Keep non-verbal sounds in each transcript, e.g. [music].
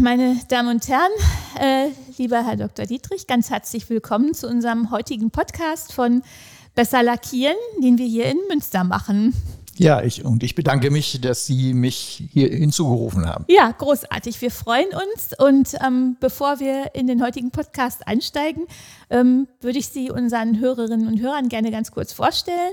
meine Damen und Herren, äh, lieber Herr Dr. Dietrich, ganz herzlich willkommen zu unserem heutigen Podcast von Besser Lackieren, den wir hier in Münster machen. Ja, ich, und ich bedanke mich, dass Sie mich hier hinzugerufen haben. Ja, großartig. Wir freuen uns. Und ähm, bevor wir in den heutigen Podcast einsteigen, ähm, würde ich Sie unseren Hörerinnen und Hörern gerne ganz kurz vorstellen.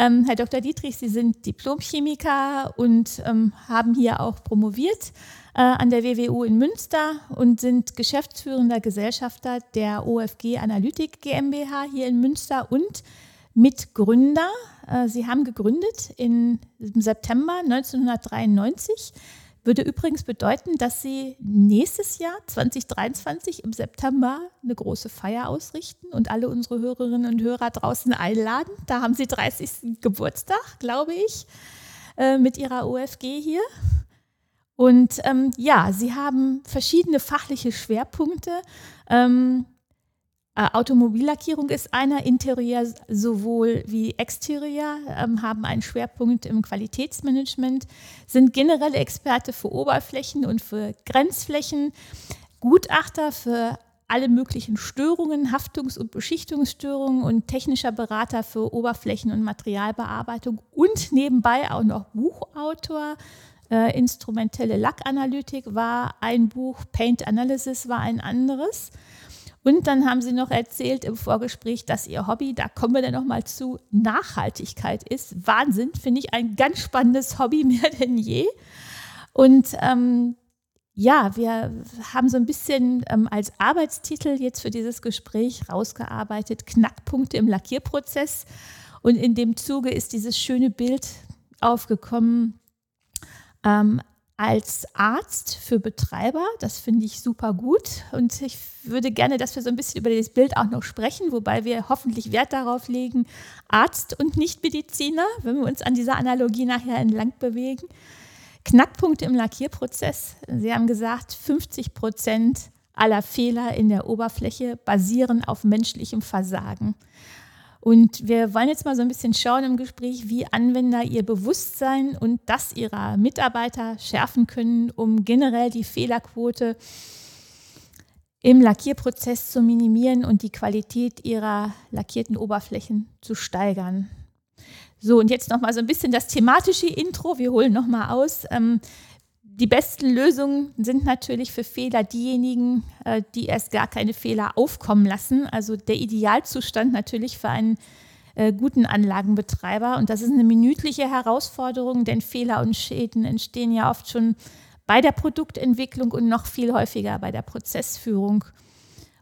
Ähm, Herr Dr. Dietrich, Sie sind Diplomchemiker und ähm, haben hier auch promoviert äh, an der WWU in Münster und sind geschäftsführender Gesellschafter der OFG Analytik GmbH hier in Münster und Mitgründer. Äh, Sie haben gegründet im September 1993. Würde übrigens bedeuten, dass Sie nächstes Jahr 2023 im September eine große Feier ausrichten und alle unsere Hörerinnen und Hörer draußen einladen. Da haben Sie 30. Geburtstag, glaube ich, äh, mit Ihrer OFG hier. Und ähm, ja, Sie haben verschiedene fachliche Schwerpunkte. Ähm, äh, Automobillackierung ist einer, Interieur sowohl wie Exterieur, ähm, haben einen Schwerpunkt im Qualitätsmanagement, sind generelle Experte für Oberflächen und für Grenzflächen, Gutachter für alle möglichen Störungen, Haftungs- und Beschichtungsstörungen und technischer Berater für Oberflächen- und Materialbearbeitung und nebenbei auch noch Buchautor äh, instrumentelle Lackanalytik war ein Buch, Paint Analysis war ein anderes. Und dann haben sie noch erzählt im Vorgespräch, dass ihr Hobby, da kommen wir dann nochmal zu, Nachhaltigkeit ist. Wahnsinn, finde ich ein ganz spannendes Hobby [laughs] mehr denn je. Und ähm, ja, wir haben so ein bisschen ähm, als Arbeitstitel jetzt für dieses Gespräch rausgearbeitet, Knackpunkte im Lackierprozess. Und in dem Zuge ist dieses schöne Bild aufgekommen, ähm, als Arzt für Betreiber. Das finde ich super gut. Und ich würde gerne, dass wir so ein bisschen über das Bild auch noch sprechen, wobei wir hoffentlich Wert darauf legen, Arzt und nicht Mediziner, wenn wir uns an dieser Analogie nachher entlang bewegen. Knackpunkte im Lackierprozess. Sie haben gesagt, 50 Prozent aller Fehler in der Oberfläche basieren auf menschlichem Versagen. Und wir wollen jetzt mal so ein bisschen schauen im Gespräch, wie Anwender ihr Bewusstsein und das ihrer Mitarbeiter schärfen können, um generell die Fehlerquote im Lackierprozess zu minimieren und die Qualität ihrer lackierten Oberflächen zu steigern. So, und jetzt nochmal so ein bisschen das thematische Intro. Wir holen nochmal aus. Ähm, die besten Lösungen sind natürlich für Fehler diejenigen, äh, die erst gar keine Fehler aufkommen lassen. Also der Idealzustand natürlich für einen äh, guten Anlagenbetreiber. Und das ist eine minütliche Herausforderung, denn Fehler und Schäden entstehen ja oft schon bei der Produktentwicklung und noch viel häufiger bei der Prozessführung.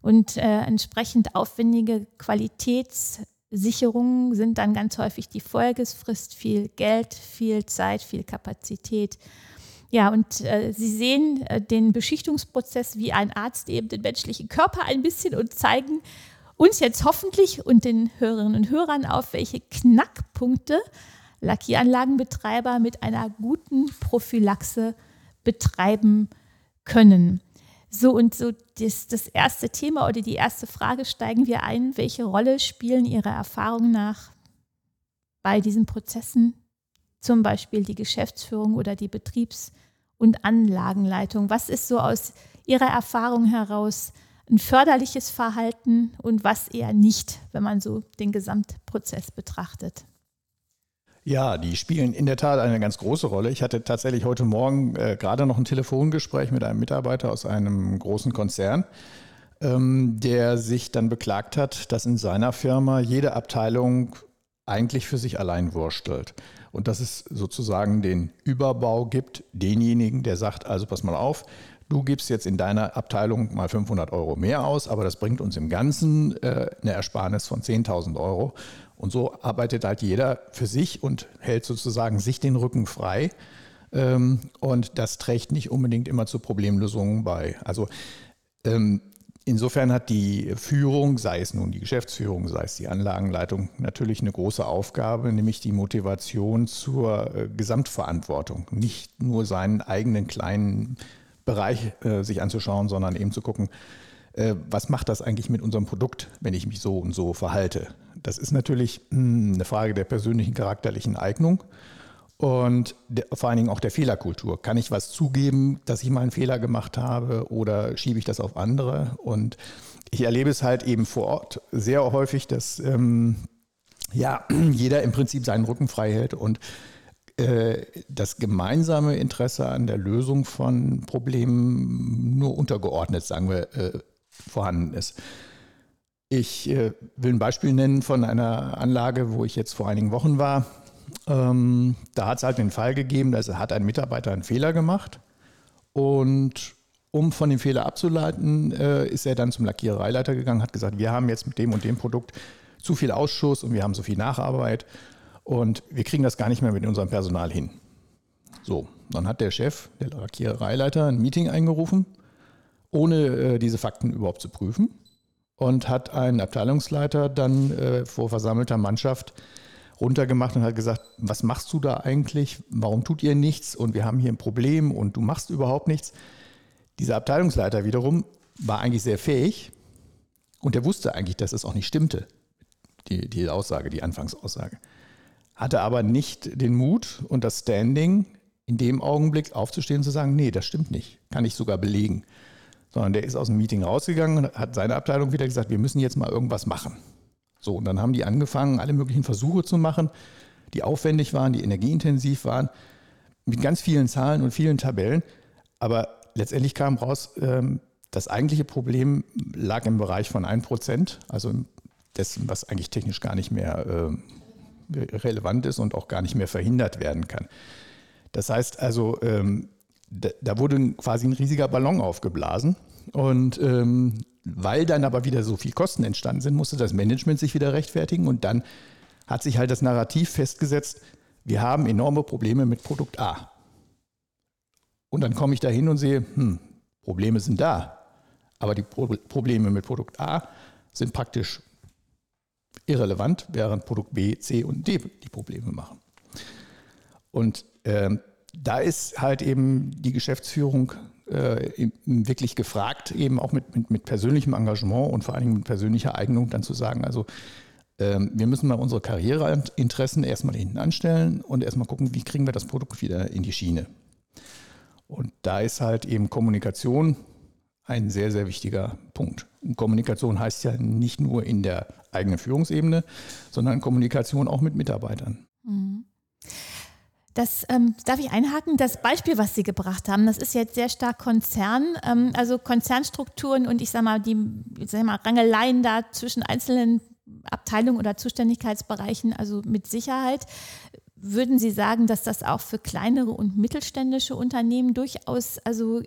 Und äh, entsprechend aufwendige Qualitätssicherungen sind dann ganz häufig die Folge. Es frisst viel Geld, viel Zeit, viel Kapazität. Ja, und äh, Sie sehen äh, den Beschichtungsprozess wie ein Arzt eben den menschlichen Körper ein bisschen und zeigen uns jetzt hoffentlich und den Hörerinnen und Hörern auf, welche Knackpunkte Lackieranlagenbetreiber mit einer guten Prophylaxe betreiben können. So und so das, das erste Thema oder die erste Frage steigen wir ein. Welche Rolle spielen Ihrer Erfahrung nach bei diesen Prozessen zum Beispiel die Geschäftsführung oder die Betriebs- und Anlagenleitung. Was ist so aus Ihrer Erfahrung heraus ein förderliches Verhalten und was eher nicht, wenn man so den Gesamtprozess betrachtet? Ja, die spielen in der Tat eine ganz große Rolle. Ich hatte tatsächlich heute Morgen äh, gerade noch ein Telefongespräch mit einem Mitarbeiter aus einem großen Konzern, ähm, der sich dann beklagt hat, dass in seiner Firma jede Abteilung eigentlich für sich allein wurstelt und dass es sozusagen den Überbau gibt, denjenigen, der sagt, also pass mal auf, du gibst jetzt in deiner Abteilung mal 500 Euro mehr aus, aber das bringt uns im Ganzen äh, eine Ersparnis von 10.000 Euro. Und so arbeitet halt jeder für sich und hält sozusagen sich den Rücken frei. Ähm, und das trägt nicht unbedingt immer zu Problemlösungen bei. Also ähm, Insofern hat die Führung, sei es nun die Geschäftsführung, sei es die Anlagenleitung, natürlich eine große Aufgabe, nämlich die Motivation zur äh, Gesamtverantwortung. Nicht nur seinen eigenen kleinen Bereich äh, sich anzuschauen, sondern eben zu gucken, äh, was macht das eigentlich mit unserem Produkt, wenn ich mich so und so verhalte. Das ist natürlich mh, hm, eine Frage der persönlichen charakterlichen Eignung. Und der, vor allen Dingen auch der Fehlerkultur. Kann ich was zugeben, dass ich mal einen Fehler gemacht habe oder schiebe ich das auf andere? Und ich erlebe es halt eben vor Ort sehr häufig, dass ähm, ja, [clears throat] jeder im Prinzip seinen Rücken frei hält und äh, das gemeinsame Interesse an der Lösung von Problemen nur untergeordnet, sagen wir, äh, vorhanden ist. Ich äh, will ein Beispiel nennen von einer Anlage, wo ich jetzt vor einigen Wochen war. Ähm, da hat es halt den Fall gegeben, dass hat ein Mitarbeiter einen Fehler gemacht und um von dem Fehler abzuleiten, äh, ist er dann zum Lackierereileiter gegangen, hat gesagt, wir haben jetzt mit dem und dem Produkt zu viel Ausschuss und wir haben so viel Nacharbeit und wir kriegen das gar nicht mehr mit unserem Personal hin. So, dann hat der Chef, der Lackierereileiter, ein Meeting eingerufen, ohne äh, diese Fakten überhaupt zu prüfen und hat einen Abteilungsleiter dann äh, vor versammelter Mannschaft runtergemacht und hat gesagt, was machst du da eigentlich? Warum tut ihr nichts? Und wir haben hier ein Problem und du machst überhaupt nichts. Dieser Abteilungsleiter wiederum war eigentlich sehr fähig und der wusste eigentlich, dass es auch nicht stimmte, die, die Aussage, die Anfangsaussage. Hatte aber nicht den Mut und das Standing, in dem Augenblick aufzustehen und zu sagen, nee, das stimmt nicht, kann ich sogar belegen. Sondern der ist aus dem Meeting rausgegangen und hat seine Abteilung wieder gesagt, wir müssen jetzt mal irgendwas machen. So, und dann haben die angefangen, alle möglichen Versuche zu machen, die aufwendig waren, die energieintensiv waren, mit ganz vielen Zahlen und vielen Tabellen. Aber letztendlich kam raus, ähm, das eigentliche Problem lag im Bereich von 1%, also dessen, was eigentlich technisch gar nicht mehr äh, relevant ist und auch gar nicht mehr verhindert werden kann. Das heißt also, ähm, da, wurde quasi ein riesiger Ballon aufgeblasen und ähm, weil dann aber wieder so viel Kosten entstanden sind, musste das Management sich wieder rechtfertigen und dann hat sich halt das Narrativ festgesetzt, wir haben enorme Probleme mit Produkt A. Und dann komme ich da hin und sehe, hm, Probleme sind da. Aber die Pro Probleme mit Produkt A sind praktisch irrelevant, während Produkt B, C und D die Probleme machen. Und äh, da ist halt eben die Geschäftsführung äh, wirklich gefragt, eben auch mit, mit, mit, persönlichem Engagement und vor allen Dingen mit persönlicher Eignung dann zu sagen, also äh, wir müssen mal unsere Karriereinteressen erstmal hinten anstellen und erstmal gucken, wie kriegen wir das Produkt wieder in die Schiene. Und da ist halt eben Kommunikation ein sehr, sehr wichtiger Punkt. Und Kommunikation heißt ja nicht nur in der eigenen Führungsebene, sondern Kommunikation auch mit Mitarbeitern. Mhm. Das ähm, darf ich einhaken. Das Beispiel, was Sie gebracht haben, das ist jetzt sehr stark Konzern, ähm, also Konzernstrukturen und ich sage mal die sag mal, Rangeleien da zwischen einzelnen Abteilungen oder Zuständigkeitsbereichen, also mit Sicherheit. Würden Sie sagen, dass das auch für kleinere und mittelständische Unternehmen durchaus also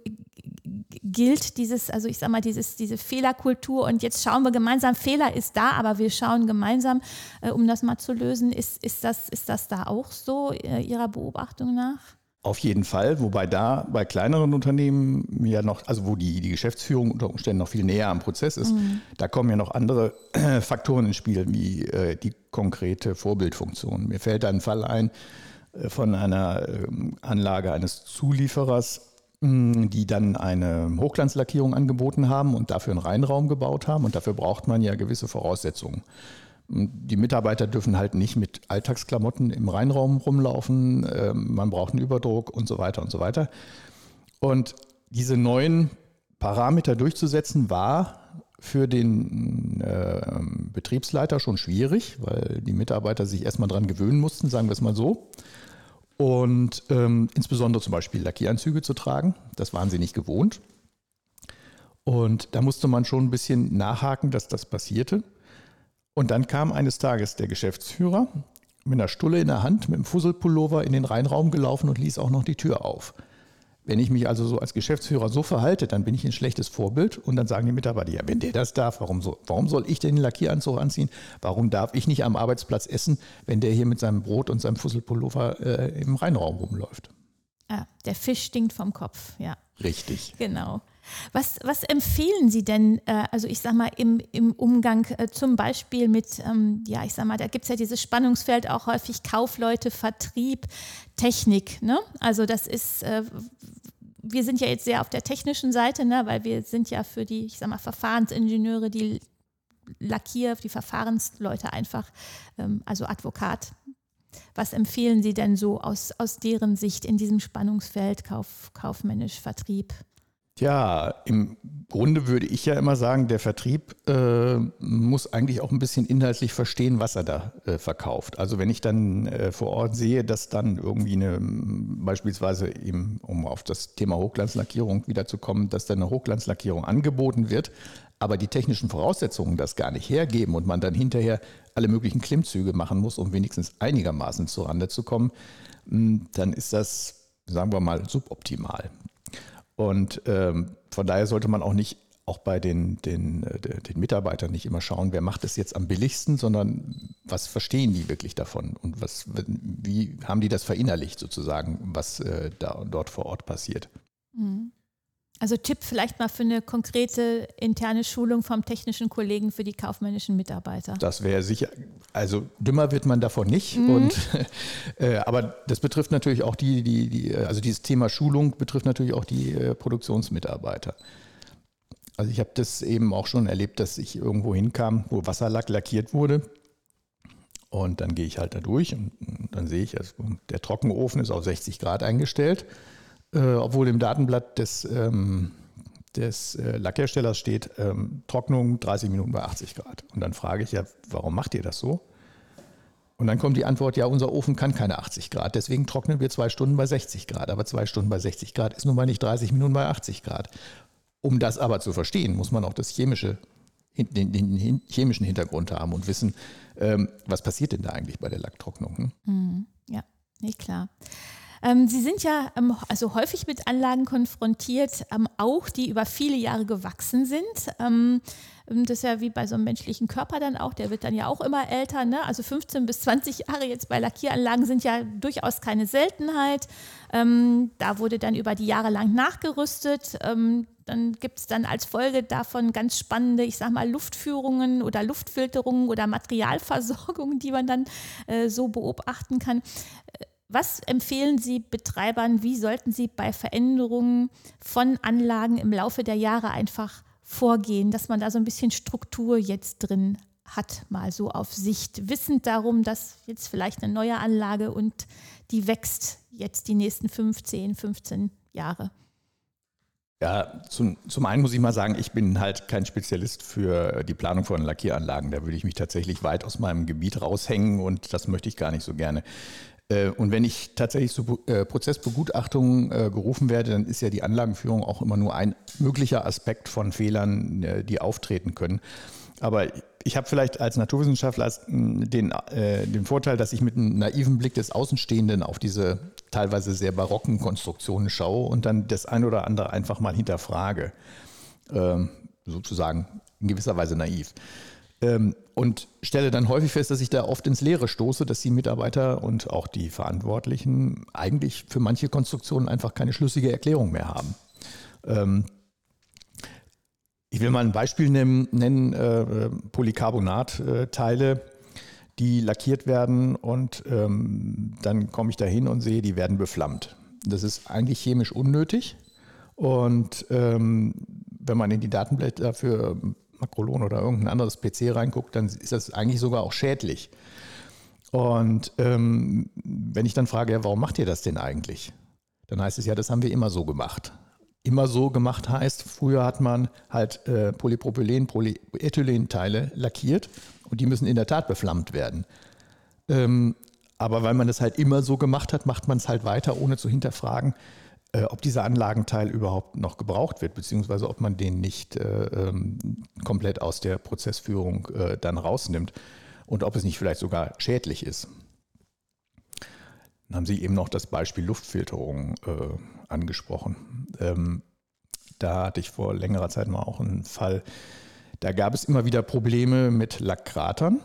gilt, dieses, also ich sag mal, dieses, diese Fehlerkultur und jetzt schauen wir gemeinsam, Fehler ist da, aber wir schauen gemeinsam, äh, um das mal zu lösen. Ist, ist, das, ist das da auch so äh, Ihrer Beobachtung nach? Auf jeden Fall, wobei da bei kleineren Unternehmen ja noch, also wo die, die Geschäftsführung unter Umständen noch viel näher am Prozess ist, mhm. da kommen ja noch andere [clears throat] Faktoren ins Spiel, wie äh, die konkrete Vorbildfunktion. Mir fällt da ein Fall ein äh, von einer äh, Anlage eines Zulieferers, mh, die dann eine Hochglanzlackierung angeboten haben und dafür einen Reinraum gebaut haben. Und dafür braucht man ja gewisse Voraussetzungen. Die Mitarbeiter dürfen halt nicht mit Alltagsklamotten im Reinraum rumlaufen. Ähm, man braucht einen Überdruck und so weiter und so weiter. Und diese neuen Parameter durchzusetzen war für den äh, Betriebsleiter schon schwierig, weil die Mitarbeiter sich erstmal dran gewöhnen mussten, sagen wir es mal so. Und ähm, insbesondere zum Beispiel Lackieranzüge zu tragen, das waren sie nicht gewohnt. Und da musste man schon ein bisschen nachhaken, dass das passierte. Und dann kam eines Tages der Geschäftsführer mit einer Stulle in der Hand, mit einem Fusselpullover in den Reinraum gelaufen und ließ auch noch die Tür auf. Wenn ich mich also so als Geschäftsführer so verhalte, dann bin ich ein schlechtes Vorbild und dann sagen die Mitarbeiter, ja, wenn der das darf, warum, so, warum soll ich denn den Lackieranzug anziehen? Warum darf ich nicht am Arbeitsplatz essen, wenn der hier mit seinem Brot und seinem Fusselpullover äh, im Reinraum rumläuft? Ah, der Fisch stinkt vom Kopf, ja. Richtig. Genau. Was, was empfehlen Sie denn, äh, also ich sag mal, im, im Umgang äh, zum Beispiel mit, ähm, ja, ich sag mal, da gibt es ja dieses Spannungsfeld auch häufig Kaufleute, Vertrieb, Technik. Ne? Also das ist, äh, wir sind ja jetzt sehr auf der technischen Seite, ne? weil wir sind ja für die, ich sag mal, Verfahrensingenieure, die Lackier, die Verfahrensleute einfach, ähm, also Advokat, Was empfehlen Sie denn so aus, aus deren Sicht in diesem Spannungsfeld Kauf, kaufmännisch Vertrieb? Ja, im Grunde würde ich ja immer sagen, der Vertrieb äh, muss eigentlich auch ein bisschen inhaltlich verstehen, was er da äh, verkauft. Also wenn ich dann äh, vor Ort sehe, dass dann irgendwie eine, beispielsweise eben, um auf das Thema Hochglanzlackierung wiederzukommen, dass dann eine Hochglanzlackierung angeboten wird, aber die technischen Voraussetzungen das gar nicht hergeben und man dann hinterher alle möglichen Klimmzüge machen muss, um wenigstens einigermaßen zurande zu kommen, dann ist das, sagen wir mal, suboptimal. Und ähm, von daher sollte man auch nicht auch bei den, den, äh, den Mitarbeitern nicht immer schauen, wer macht es jetzt am billigsten, sondern was verstehen die wirklich davon und was, wie haben die das verinnerlicht sozusagen, was äh, da dort vor Ort passiert. Mhm. Also Tipp vielleicht mal für eine konkrete interne Schulung vom technischen Kollegen für die kaufmännischen Mitarbeiter. Das wäre sicher, also dümmer wird man davon nicht. Mhm. Und, [laughs] äh, aber das betrifft natürlich auch die, die, die, also dieses Thema Schulung betrifft natürlich auch die äh, Produktionsmitarbeiter. Also ich habe das eben auch schon erlebt, dass ich irgendwo hinkam, wo Wasserlack lackiert wurde. Und dann gehe ich halt da durch und dann sehe ich, also der Trockenofen ist auf 60 Grad eingestellt äh, obwohl im Datenblatt des, ähm, des äh, Lackherstellers steht, ähm, Trocknung 30 Minuten bei 80 Grad. Und dann frage ich ja, warum macht ihr das so? Und dann kommt die Antwort, ja, unser Ofen kann keine 80 Grad, deswegen trocknen wir zwei Stunden bei 60 Grad. Aber zwei Stunden bei 60 Grad ist nun mal nicht 30 Minuten bei 80 Grad. Um das aber zu verstehen, muss man auch das chemische, den, den chemischen Hintergrund haben und wissen, ähm, was passiert denn da eigentlich bei der Lacktrocknung. Mhm. Ja, nicht klar. Ähm, Sie sind ja ähm, also häufig mit Anlagen konfrontiert, ähm, auch die über viele Jahre gewachsen sind. Ähm, ähm, das ist ja wie bei so einem menschlichen Körper dann auch, der wird dann ja auch immer älter. Ne? Also 15 bis 20 Jahre jetzt bei Lackieranlagen sind ja durchaus keine Seltenheit. Ähm, da wurde dann über die Jahre lang nachgerüstet. dann gibt es dann als Folge davon ganz spannende, ich sag mal, Luftführungen oder Luftfilterungen oder Materialversorgungen, die man dann äh, so beobachten kann. Was empfehlen Sie Betreibern, wie sollten sie bei Veränderungen von Anlagen im Laufe der Jahre einfach vorgehen, dass man da so ein bisschen Struktur jetzt drin hat, mal so auf Sicht, wissend darum, dass jetzt vielleicht eine neue Anlage und die wächst jetzt die nächsten 15, 15 Jahre? Ja, zum, zum einen muss ich mal sagen, ich bin halt kein Spezialist für die Planung von Lackieranlagen. Da würde ich mich tatsächlich weit aus meinem Gebiet raushängen und das möchte ich gar nicht so gerne. Äh, und wenn ich tatsächlich zu äh, Prozessbegutachtungen äh, gerufen werde, dann ist ja die Anlagenführung auch immer nur ein möglicher Aspekt von Fehlern, die auftreten können. Aber ich habe vielleicht als Naturwissenschaftler den, den Vorteil, dass ich mit einem naiven Blick des Außenstehenden auf diese teilweise sehr barocken Konstruktionen schaue und dann das ein oder andere einfach mal hinterfrage. Ähm, sozusagen in gewisser Weise naiv. Ähm, und stelle dann häufig fest, dass ich da oft ins Leere stoße, dass die Mitarbeiter und auch die Verantwortlichen eigentlich für manche Konstruktionen einfach keine schlüssige Erklärung mehr haben. Ähm, ich will mal ein Beispiel nennen, äh, Polycarbonat-Teile, die lackiert werden und ähm, dann komme ich da hin und sehe, die werden beflammt. Das ist eigentlich chemisch unnötig und wenn man in die Datenblätter für Makrolon oder irgendein anderes PC reinguckt, dann ist das eigentlich sogar auch schädlich. Und ähm, wenn ich dann frage, ja, warum macht ihr das denn eigentlich? Dann heißt es ja, das haben wir immer so gemacht. Immer so gemacht heißt, früher hat man halt äh, Polypropylen, Polyethylen-Teile lackiert und die müssen in der Tat beflammt werden. Ähm, aber weil man das halt immer so gemacht hat, macht man es halt weiter, ohne zu hinterfragen, äh, ob dieser Anlagenteil überhaupt noch gebraucht wird, beziehungsweise ob man den nicht äh, ähm, komplett aus der Prozessführung äh, dann rausnimmt und ob es nicht vielleicht sogar schädlich ist. Dann haben Sie eben noch das Beispiel Luftfilterung äh, angesprochen. Ähm, da hatte ich vor längerer Zeit mal auch einen Fall, da gab es immer wieder Probleme mit Lackkratern.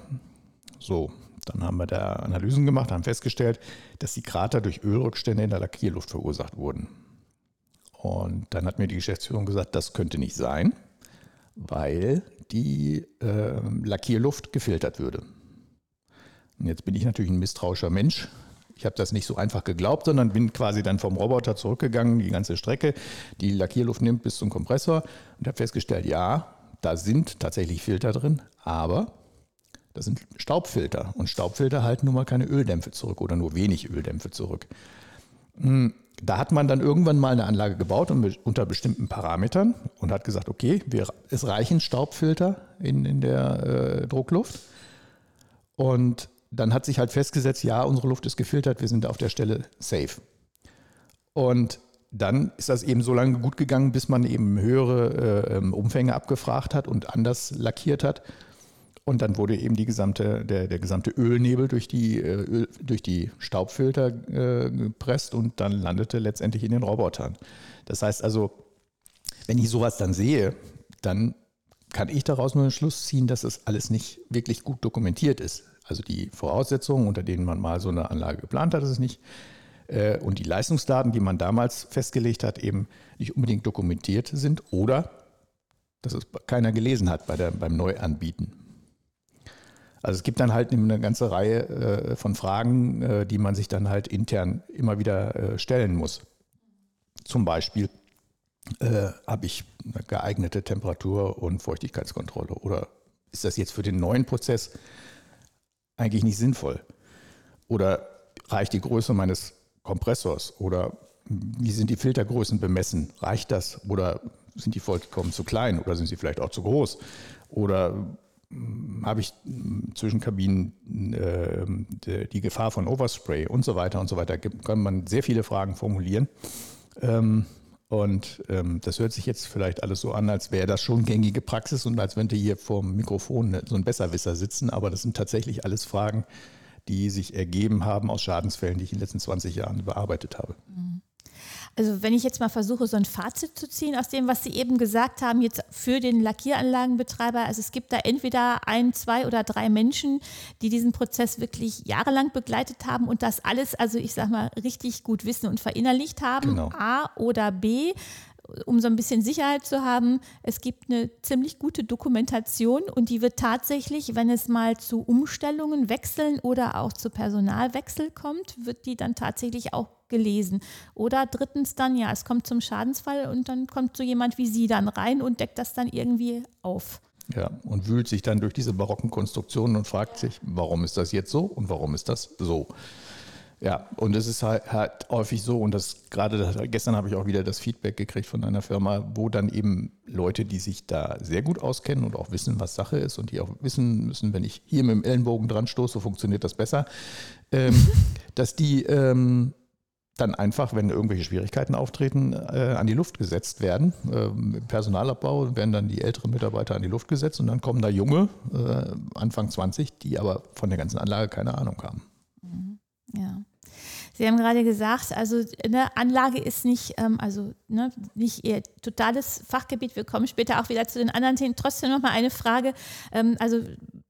So, dann haben wir da Analysen gemacht, haben festgestellt, dass die Krater durch Ölrückstände in der Lackierluft verursacht wurden. Und dann hat mir die Geschäftsführung gesagt, das könnte nicht sein, weil die äh, Lackierluft gefiltert würde. Und jetzt bin ich natürlich ein misstrauischer Mensch. Ich habe das nicht so einfach geglaubt, sondern bin quasi dann vom Roboter zurückgegangen, die ganze Strecke, die Lackierluft nimmt bis zum Kompressor und habe festgestellt, ja, da sind tatsächlich Filter drin, aber Das sind Staubfilter. Und Staubfilter halten nun mal keine Öldämpfe zurück oder nur wenig Öldämpfe zurück. Hm, da hat man dann irgendwann mal eine Anlage gebaut unter bestimmten Parametern und hat gesagt, okay, wir, es reichen Staubfilter in, in der äh, Druckluft. Und dann hat sich halt festgesetzt, ja, unsere Luft ist gefiltert, wir sind auf der Stelle safe. Und dann ist das eben so lange gut gegangen, bis man eben höhere äh, ähm, Umfänge abgefragt hat und anders lackiert hat. Und dann wurde eben die gesamte, der, der gesamte Ölnebel durch die, äh, Öl, durch die Staubfilter äh, gepresst und dann landete letztendlich in den Robotern. Das heißt also, wenn ich sowas dann sehe, dann kann ich daraus nur den Schluss ziehen, dass es alles nicht wirklich gut dokumentiert ist. Also die Voraussetzungen, unter denen man mal so eine Anlage geplant hat, ist es nicht äh, und die Leistungsdaten, die man damals festgelegt hat, eben nicht unbedingt dokumentiert sind oder dass es keiner gelesen hat bei der, beim Neuanbieten. Also es gibt dann halt eine ganze Reihe äh, von Fragen, äh, die man sich dann halt intern immer wieder äh, stellen muss. Zum Beispiel, äh, habe ich eine geeignete Temperatur- und Feuchtigkeitskontrolle oder ist das jetzt für den neuen Prozess eigentlich nicht sinnvoll? Oder reicht die Größe meines Kompressors oder wie sind die Filtergrößen bemessen? Reicht das oder sind die vollkommen zu klein oder sind sie vielleicht auch zu groß? Oder habe ich hm, zwischen Kabinen äh, die Gefahr von Overspray und so weiter und so weiter? Kann man sehr viele Fragen formulieren. Ähm, und ähm, das hört sich jetzt vielleicht alles so an, als wäre das schon gängige Praxis und als wenn die hier vor dem Mikrofon so ein Besserwisser sitzen. Aber das sind tatsächlich alles Fragen, die sich ergeben haben aus Schadensfällen, die ich in den letzten 20 Jahren bearbeitet habe. Also wenn ich jetzt mal versuche, so ein Fazit zu ziehen aus dem, was Sie eben gesagt haben, jetzt für den Lackieranlagenbetreiber, also es gibt da entweder ein, zwei oder drei Menschen, die diesen Prozess wirklich jahrelang begleitet haben und das alles, also ich sag mal, richtig gut wissen und verinnerlicht haben, genau. A oder B um so ein bisschen Sicherheit zu haben, es gibt eine ziemlich gute Dokumentation und die wird tatsächlich, wenn es mal zu Umstellungen, Wechseln oder auch zu Personalwechsel kommt, wird die dann tatsächlich auch gelesen. Oder drittens dann, ja, es kommt zum Schadensfall und dann kommt so jemand wie Sie dann rein und deckt das dann irgendwie auf. Ja, und wühlt sich dann durch diese barocken Konstruktionen und fragt sich, warum ist das jetzt so und warum ist das so? Ja, und es ist halt, halt häufig so, und das gerade gestern habe ich auch wieder das Feedback gekriegt von einer Firma, wo dann eben Leute, die sich da sehr gut auskennen und auch wissen, was Sache ist und die auch wissen müssen, wenn ich hier mit dem Ellenbogen dran stoße, funktioniert das besser, ähm, [laughs] dass die ähm, dann einfach, wenn irgendwelche Schwierigkeiten auftreten, äh, an die Luft gesetzt werden. Ähm, Im Personalabbau werden dann die älteren Mitarbeiter an die Luft gesetzt und dann kommen da junge, äh, Anfang 20, die aber von der ganzen Anlage keine Ahnung haben. Ja. Sie haben gerade gesagt, also eine Anlage ist nicht, ähm, also ne, nicht Ihr totales Fachgebiet. Wir kommen später auch wieder zu den anderen Themen. Trotzdem noch mal eine Frage. Ähm, also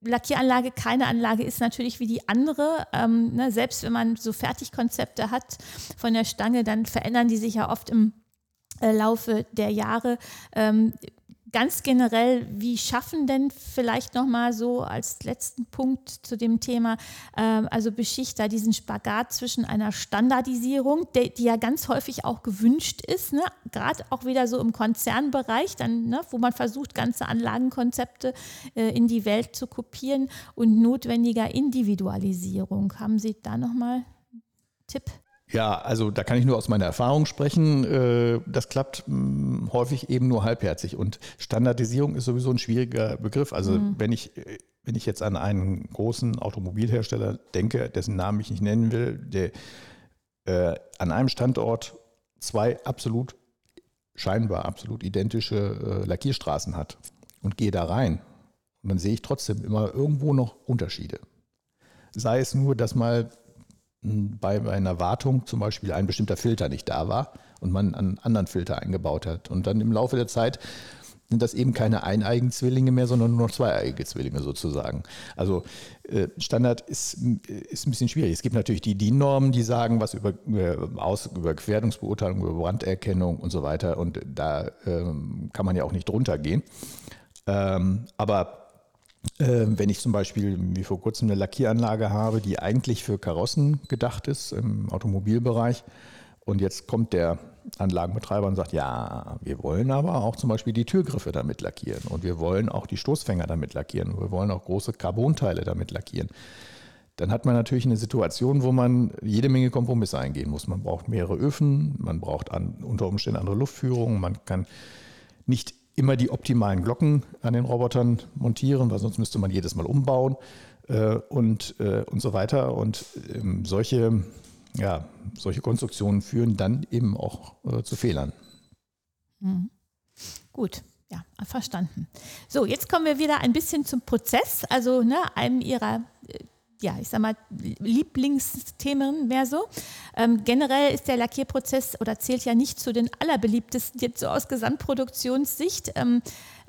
Lackieranlage, keine Anlage ist natürlich wie die andere. Ähm, ne, selbst wenn man so Fertigkonzepte hat von der Stange, dann verändern die sich ja oft im äh, Laufe der Jahre. Ähm, ganz generell, wie schaffen denn vielleicht nochmal so als letzten Punkt zu dem Thema, äh, also Beschichter, diesen Spagat zwischen einer Standardisierung, die, die ja ganz häufig auch gewünscht ist, ne? gerade auch wieder so im Konzernbereich, dann, ne? wo man versucht, ganze Anlagenkonzepte äh, in die Welt zu kopieren und notwendiger Individualisierung. Haben Sie da nochmal einen Tipp? Ja, also da kann ich nur aus meiner Erfahrung sprechen. Äh, das klappt hm, häufig eben nur halbherzig. Und Standardisierung ist sowieso ein schwieriger Begriff. Also mhm. wenn ich wenn ich jetzt an einen großen Automobilhersteller denke, dessen Namen ich nicht nennen will, der äh, an einem Standort zwei absolut scheinbar absolut identische äh, Lackierstraßen hat und gehe da rein und dann sehe ich trotzdem immer irgendwo noch Unterschiede. Sei es nur, dass mal bei einer Wartung zum Beispiel ein bestimmter Filter nicht da war und man einen anderen Filter eingebaut hat. Und dann im Laufe der Zeit sind das eben keine eineigenen mehr, sondern nur noch zweieigige Zwillinge sozusagen. Also äh, Standard ist, ist ein bisschen schwierig. Es gibt natürlich die DIN-Normen, die sagen was über, aus, über Gefährdungsbeurteilung, über Branderkennung und so weiter. Und da ähm, kann man ja auch nicht drunter gehen. Ähm, aber wenn ich zum Beispiel wie vor kurzem eine Lackieranlage habe, die eigentlich für Karossen gedacht ist im Automobilbereich und jetzt kommt der Anlagenbetreiber und sagt, ja, wir wollen aber auch zum Beispiel die Türgriffe damit lackieren und wir wollen auch die Stoßfänger damit lackieren und wir wollen auch große Carbonteile damit lackieren. Dann hat man natürlich eine Situation, wo man jede Menge Kompromisse eingehen muss. Man braucht mehrere Öfen, man braucht an, unter Umständen andere Luftführungen, man kann nicht immer die optimalen Glocken an den Robotern montieren, weil sonst müsste man jedes Mal umbauen äh, und, äh, und so weiter. Und ähm, solche ja, solche Konstruktionen führen dann eben auch äh, zu Fehlern. Mhm. Gut. Ja, verstanden. So, jetzt kommen wir wieder ein bisschen zum Prozess. Also, ne, einem Ihrer ja, ich sag mal, Lieblingsthemen mehr so. Ähm, generell ist der Lackierprozess oder zählt ja nicht zu den allerbeliebtesten jetzt so aus Gesamtproduktionssicht. Ähm,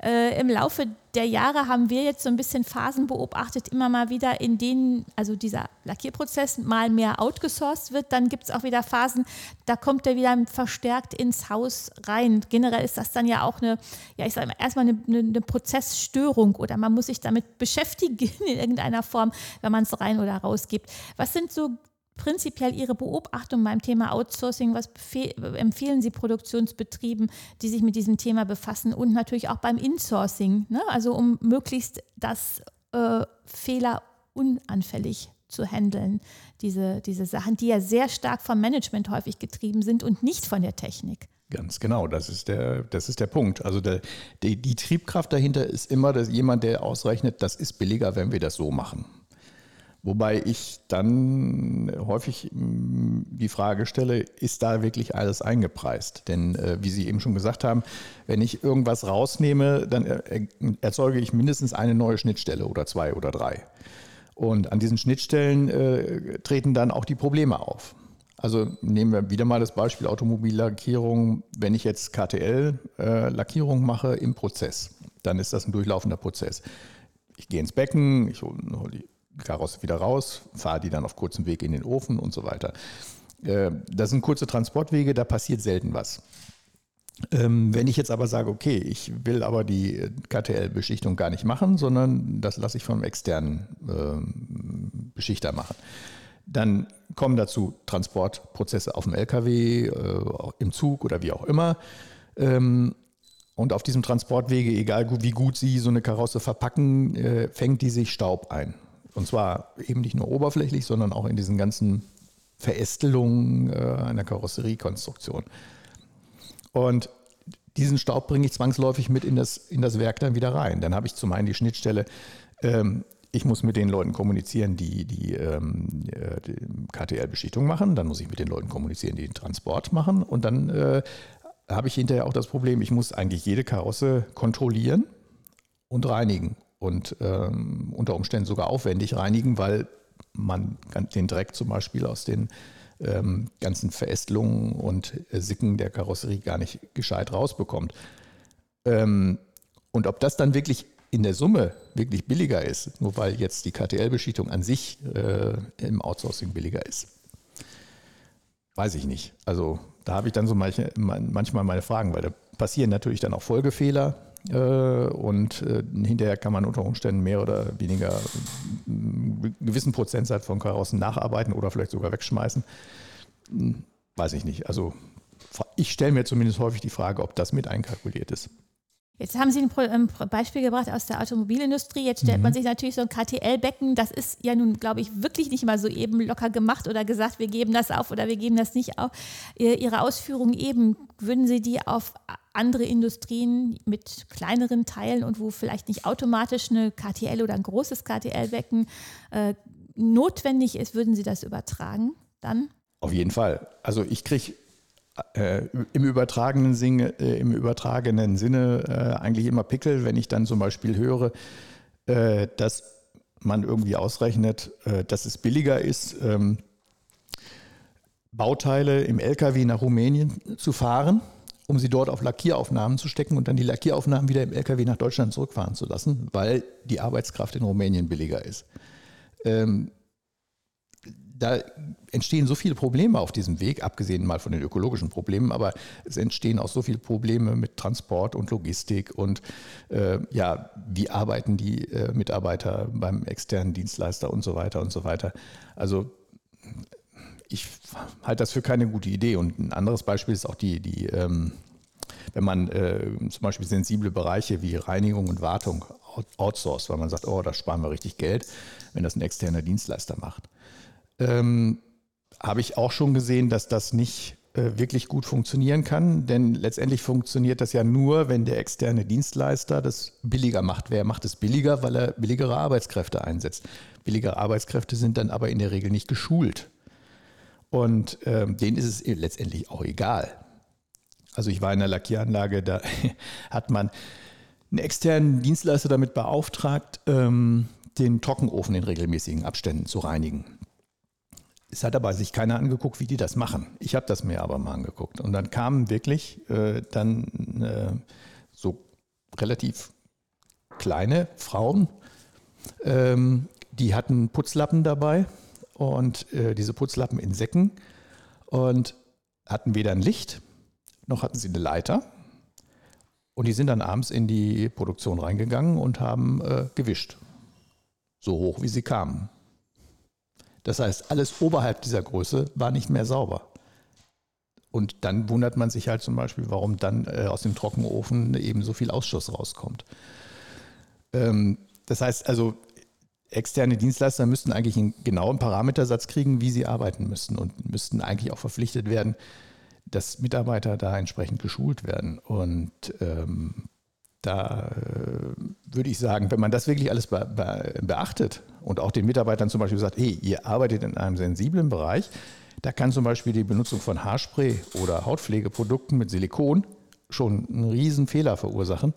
äh, Im Laufe der Jahre haben wir jetzt so ein bisschen Phasen beobachtet, immer mal wieder, in denen also dieser Lackierprozess mal mehr outgesourced wird. Dann gibt es auch wieder Phasen, da kommt er wieder verstärkt ins Haus rein. Generell ist das dann ja auch eine, ja, ich sage mal, erstmal eine, eine, eine Prozessstörung oder man muss sich damit beschäftigen [laughs] in irgendeiner Form, wenn man es rein oder raus gibt. Was sind so prinzipiell Ihre Beobachtung beim Thema Outsourcing? Was empfehlen Sie Produktionsbetrieben, die sich mit diesem Thema befassen und natürlich auch beim Insourcing, ne? also um möglichst das äh, Fehler unanfällig zu handeln, diese, diese Sachen, die ja sehr stark vom Management häufig getrieben sind und nicht von der Technik. Ganz genau, das ist der, das ist der Punkt. Also der, die, die Triebkraft dahinter ist immer dass jemand, der ausrechnet, das ist billiger, wenn wir das so machen. Wobei ich dann häufig mm, die Frage stelle, ist da wirklich alles eingepreist? Denn äh, wie Sie eben schon gesagt haben, wenn ich irgendwas rausnehme, dann erzeuge ich mindestens eine neue Schnittstelle oder zwei oder drei. Und an diesen Schnittstellen äh, treten dann auch die Probleme auf. Also nehmen wir wieder mal das Beispiel Automobillackierung. Wenn ich jetzt KTL-Lackierung äh, mache im Prozess, dann ist das ein durchlaufender Prozess. Ich gehe ins Becken, ich hole hol die Karosse wieder raus, fahre die dann auf kurzem Weg in den Ofen und so weiter. Äh, das sind kurze Transportwege, da passiert selten was. Ähm, wenn ich jetzt aber sage, okay, ich will aber die KTL-Beschichtung gar nicht machen, sondern das lasse ich vom externen ähm, Beschichter machen, dann kommen dazu Transportprozesse auf dem LKW, äh, im Zug oder wie auch immer. Ähm, und auf diesem Transportwege, egal wie gut Sie so eine Karosse verpacken, äh, fängt die sich Staub ein. Und zwar eben nicht nur oberflächlich, sondern auch in diesen ganzen Verästelungen äh, einer Karosseriekonstruktion. Und diesen Staub bringe ich zwangsläufig mit in das, in das Werk dann wieder rein. Dann habe ich zum einen die Schnittstelle, ähm, ich muss mit den Leuten kommunizieren, die die, ähm, äh, die KTL-Beschichtung machen. Dann muss ich mit den Leuten kommunizieren, die den Transport machen. Und dann äh, habe ich hinterher auch das Problem, ich muss eigentlich jede Karosse kontrollieren und reinigen und ähm, unter Umständen sogar aufwendig reinigen, weil man den Dreck zum Beispiel aus den ähm, ganzen Verästelungen und Sicken der Karosserie gar nicht gescheit rausbekommt. Ähm, und ob das dann wirklich in der Summe wirklich billiger ist, nur weil jetzt die KTL-Beschichtung an sich äh, im Outsourcing billiger ist, weiß ich nicht. Also da habe ich dann so manche, manchmal meine Fragen, weil da passieren natürlich dann auch Folgefehler und äh, hinterher kann man unter Umständen mehr oder weniger einen gewissen Prozentsatz von Karossen nacharbeiten oder vielleicht sogar wegschmeißen. Hm, weiß ich nicht. Also ich stelle mir zumindest häufig die Frage, ob das mit einkalkuliert ist. Jetzt haben Sie ein Beispiel gebracht aus der Automobilindustrie. Jetzt stellt mhm. man sich natürlich so ein KTL-Becken, das ist ja nun, glaube ich, wirklich nicht mal so eben locker gemacht oder gesagt, wir geben das auf oder wir geben das nicht auf. Ihre Ausführungen eben, würden Sie die auf andere Industrien mit kleineren Teilen und wo vielleicht nicht automatisch eine KTL oder ein großes KTL-Becken äh, notwendig ist, würden Sie das übertragen dann? Auf jeden Fall. Also ich kriege äh, im, übertragenen Sinne, äh, im übertragenen Sinne äh, eigentlich immer Pickel, wenn ich dann zum Beispiel höre, äh, dass man irgendwie ausrechnet, äh, dass es billiger ist, ähm, Bauteile im LKW nach Rumänien zu fahren, um sie dort auf Lackieraufnahmen zu stecken und dann die Lackieraufnahmen wieder im LKW nach Deutschland zurückfahren zu lassen, weil die Arbeitskraft in Rumänien billiger ist. Ähm, da entstehen so viele Probleme auf diesem Weg, abgesehen mal von den ökologischen Problemen, aber es entstehen auch so viele Probleme mit Transport und Logistik und äh, ja, wie arbeiten die äh, Mitarbeiter beim externen Dienstleister und so weiter und so weiter. Also ich halte das für keine gute Idee. Und ein anderes Beispiel ist auch die, die ähm, wenn man äh, zum Beispiel sensible Bereiche wie Reinigung und Wartung outsourced, weil man sagt, oh, da sparen wir richtig Geld, wenn das ein externer Dienstleister macht. Ähm, Habe ich auch schon gesehen, dass das nicht äh, wirklich gut funktionieren kann, denn letztendlich funktioniert das ja nur, wenn der externe Dienstleister das billiger macht. Wer macht es billiger, weil er billigere Arbeitskräfte einsetzt? Billigere Arbeitskräfte sind dann aber in der Regel nicht geschult. Und ähm, denen ist es letztendlich auch egal. Also ich war in der Lackieranlage, da [laughs] hat man einen externen Dienstleister damit beauftragt, ähm, den Trockenofen in regelmäßigen Abständen zu reinigen. Es hat aber sich keiner angeguckt, wie die das machen. Ich habe das mir aber mal angeguckt. Und dann kamen wirklich äh, dann äh, so relativ kleine Frauen, ähm, die hatten Putzlappen dabei und äh, diese Putzlappen in Säcken und hatten weder ein Licht noch hatten sie eine Leiter. Und die sind dann abends in die Produktion reingegangen und haben äh, gewischt. So hoch, wie sie kamen. Das heißt, alles oberhalb dieser Größe war nicht mehr sauber. Und dann wundert man sich halt zum Beispiel, warum dann äh, aus dem Trockenofen eben so viel Ausschuss rauskommt. Ähm, das heißt also, externe Dienstleister müssten eigentlich einen genauen Parametersatz kriegen, wie sie arbeiten müssten und müssten eigentlich auch verpflichtet werden, dass Mitarbeiter da entsprechend geschult werden. Und ähm, da äh, würde ich sagen, wenn man das wirklich alles be be beachtet und auch den Mitarbeitern zum Beispiel sagt, hey, ihr arbeitet in einem sensiblen Bereich, da kann zum Beispiel die Benutzung von Haarspray oder Hautpflegeprodukten mit Silikon schon einen riesen Fehler verursachen.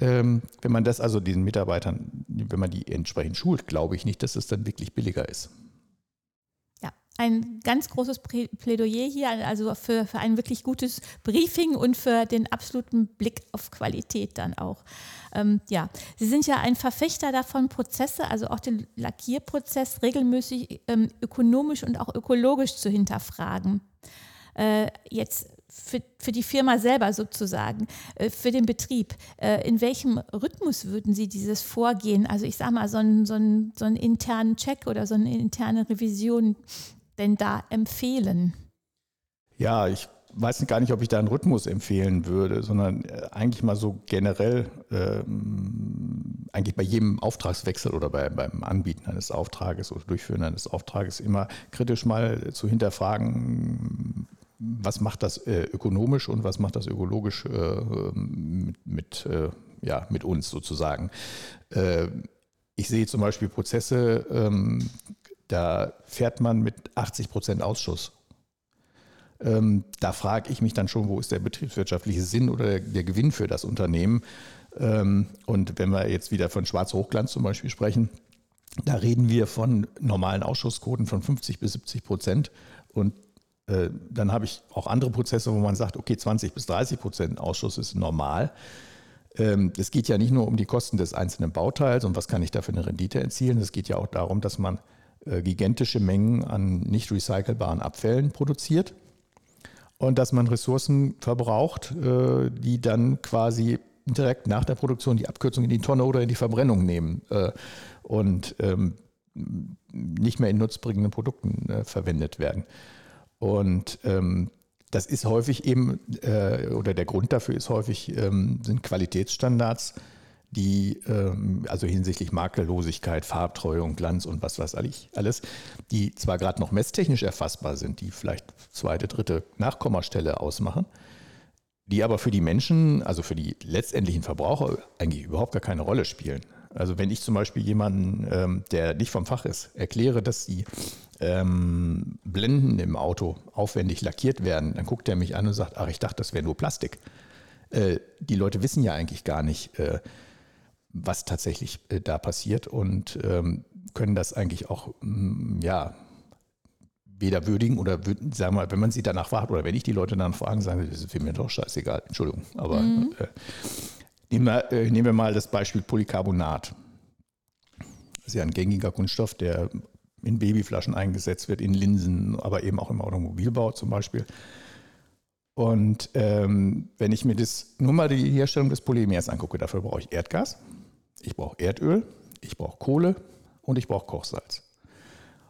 Ähm, wenn man das also den Mitarbeitern, wenn man die entsprechend schult, glaube ich nicht, dass es dann wirklich billiger ist ein ganz großes Plädoyer hier, also für, für ein wirklich gutes Briefing und für den absoluten Blick auf Qualität dann auch. Ähm, ja, Sie sind ja ein Verfechter davon, Prozesse, also auch den Lackierprozess regelmäßig ähm, ökonomisch und auch ökologisch zu hinterfragen. Äh, jetzt für, für die Firma selber sozusagen, äh, für den Betrieb. Äh, in welchem Rhythmus würden Sie dieses Vorgehen, also ich sage mal, so einen, so, einen, so einen internen Check oder so eine interne Revision denn da empfehlen? Ja, ich weiß gar nicht, ob ich da einen Rhythmus empfehlen würde, sondern äh, eigentlich mal so generell, ähm, eigentlich bei jedem Auftragswechsel oder bei, beim Anbieten eines Auftrages oder Durchführen eines Auftrages immer kritisch mal zu hinterfragen, was macht das äh, ökonomisch und was macht das ökologisch äh, mit, mit, äh, ja, mit uns sozusagen. Äh, ich sehe zum Beispiel Prozesse, ähm, da fährt man mit 80 Prozent Ausschuss. Ähm, da frage ich mich dann schon, wo ist der betriebswirtschaftliche Sinn oder der, der Gewinn für das Unternehmen? Ähm, und wenn wir jetzt wieder von Schwarz-Hochglanz zum Beispiel sprechen, da reden wir von normalen Ausschussquoten von 50 bis 70 Prozent. Und dann habe ich auch andere Prozesse, wo man sagt, okay, 20 bis 30 Prozent Ausschuss ist normal. Ähm, es geht ja nicht nur um die Kosten des einzelnen Bauteils und was kann ich da für eine Rendite erzielen. Es geht ja auch darum, dass man äh, gigantische Mengen an nicht recycelbaren Abfällen produziert und dass man Ressourcen verbraucht, äh, die dann quasi direkt nach der Produktion die Abkürzung in die Tonne oder in die Verbrennung nehmen äh, und ähm, nicht mehr in nutzbringenden Produkten verwendet werden. Und ähm, das ist häufig eben, oder der Grund dafür ist häufig, ähm, sind Qualitätsstandards, die, ähm, also hinsichtlich Makellosigkeit, Farbtreuung, Glanz und was weiß ich alles, die zwar gerade noch messtechnisch erfassbar sind, die vielleicht zweite, dritte Nachkommastelle ausmachen, die aber für die Menschen, also für die letztendlichen Verbraucher eigentlich überhaupt gar keine Rolle spielen. Also wenn ich zum Beispiel jemanden, ähm, der nicht vom Fach ist, erkläre, dass die ähm, Blenden im Auto aufwendig lackiert werden, dann guckt er mich an und sagt, ach, ich dachte, das wäre nur Plastik. Äh, die Leute wissen ja eigentlich gar nicht, äh, was tatsächlich äh, da passiert und ähm, können das eigentlich auch, mm, ja, weder würdigen oder würden, sagen wir mal, wenn man sie danach fragt oder wenn ich die Leute dann fragen, sagen sie, das ist mir doch scheißegal, Entschuldigung. Aber mhm. äh, nehmen, wir, äh, nehmen wir mal das Beispiel Polycarbonat. Das ist ja ein gängiger Kunststoff, der in Babyflaschen eingesetzt wird, in Linsen, aber eben auch im Automobilbau zum Beispiel. Und ähm, wenn ich mir das nur mal die Herstellung des Polymers angucke, dafür brauche ich Erdgas, ich brauche Erdöl, ich brauche Kohle und ich brauche Kochsalz.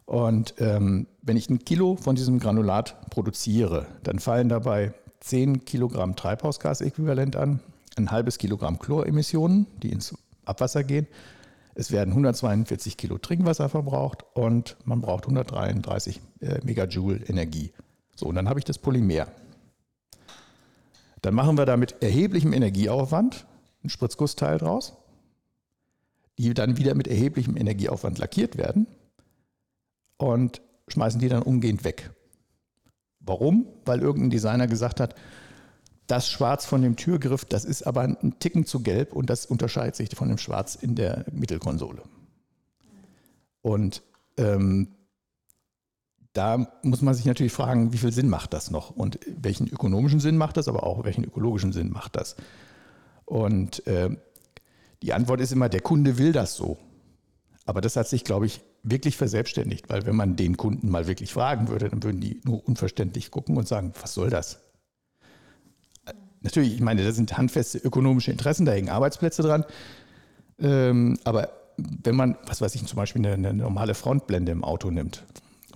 Und ähm, wenn ich ein Kilo von diesem Granulat produziere, dann fallen dabei 10 Kilogramm Treibhausgasäquivalent an, ein halbes Kilogramm Chloremissionen, die ins Abwasser gehen. Es werden 142 Kilo Trinkwasser verbraucht und man braucht 133 äh, Megajoule Energie. So, und dann habe ich das Polymer. Dann machen wir da mit erheblichem Energieaufwand ein Spritzgussteil draus, die dann wieder mit erheblichem Energieaufwand lackiert werden und schmeißen die dann umgehend weg. Warum? Weil irgendein Designer gesagt hat, das Schwarz von dem Türgriff, das ist aber ein Ticken zu gelb und das unterscheidet sich von dem Schwarz in der Mittelkonsole. Und ähm, da muss man sich natürlich fragen, wie viel Sinn macht das noch und welchen ökonomischen Sinn macht das, aber auch welchen ökologischen Sinn macht das. Und äh, die Antwort ist immer, der Kunde will das so. Aber das hat sich, glaube ich, wirklich verselbstständigt, weil wenn man den Kunden mal wirklich fragen würde, dann würden die nur unverständlich gucken und sagen, was soll das? Natürlich, ich meine, da sind handfeste ökonomische Interessen, da hängen Arbeitsplätze dran. Ähm, aber wenn man, was weiß ich, zum Beispiel eine, eine, normale Frontblende im Auto nimmt,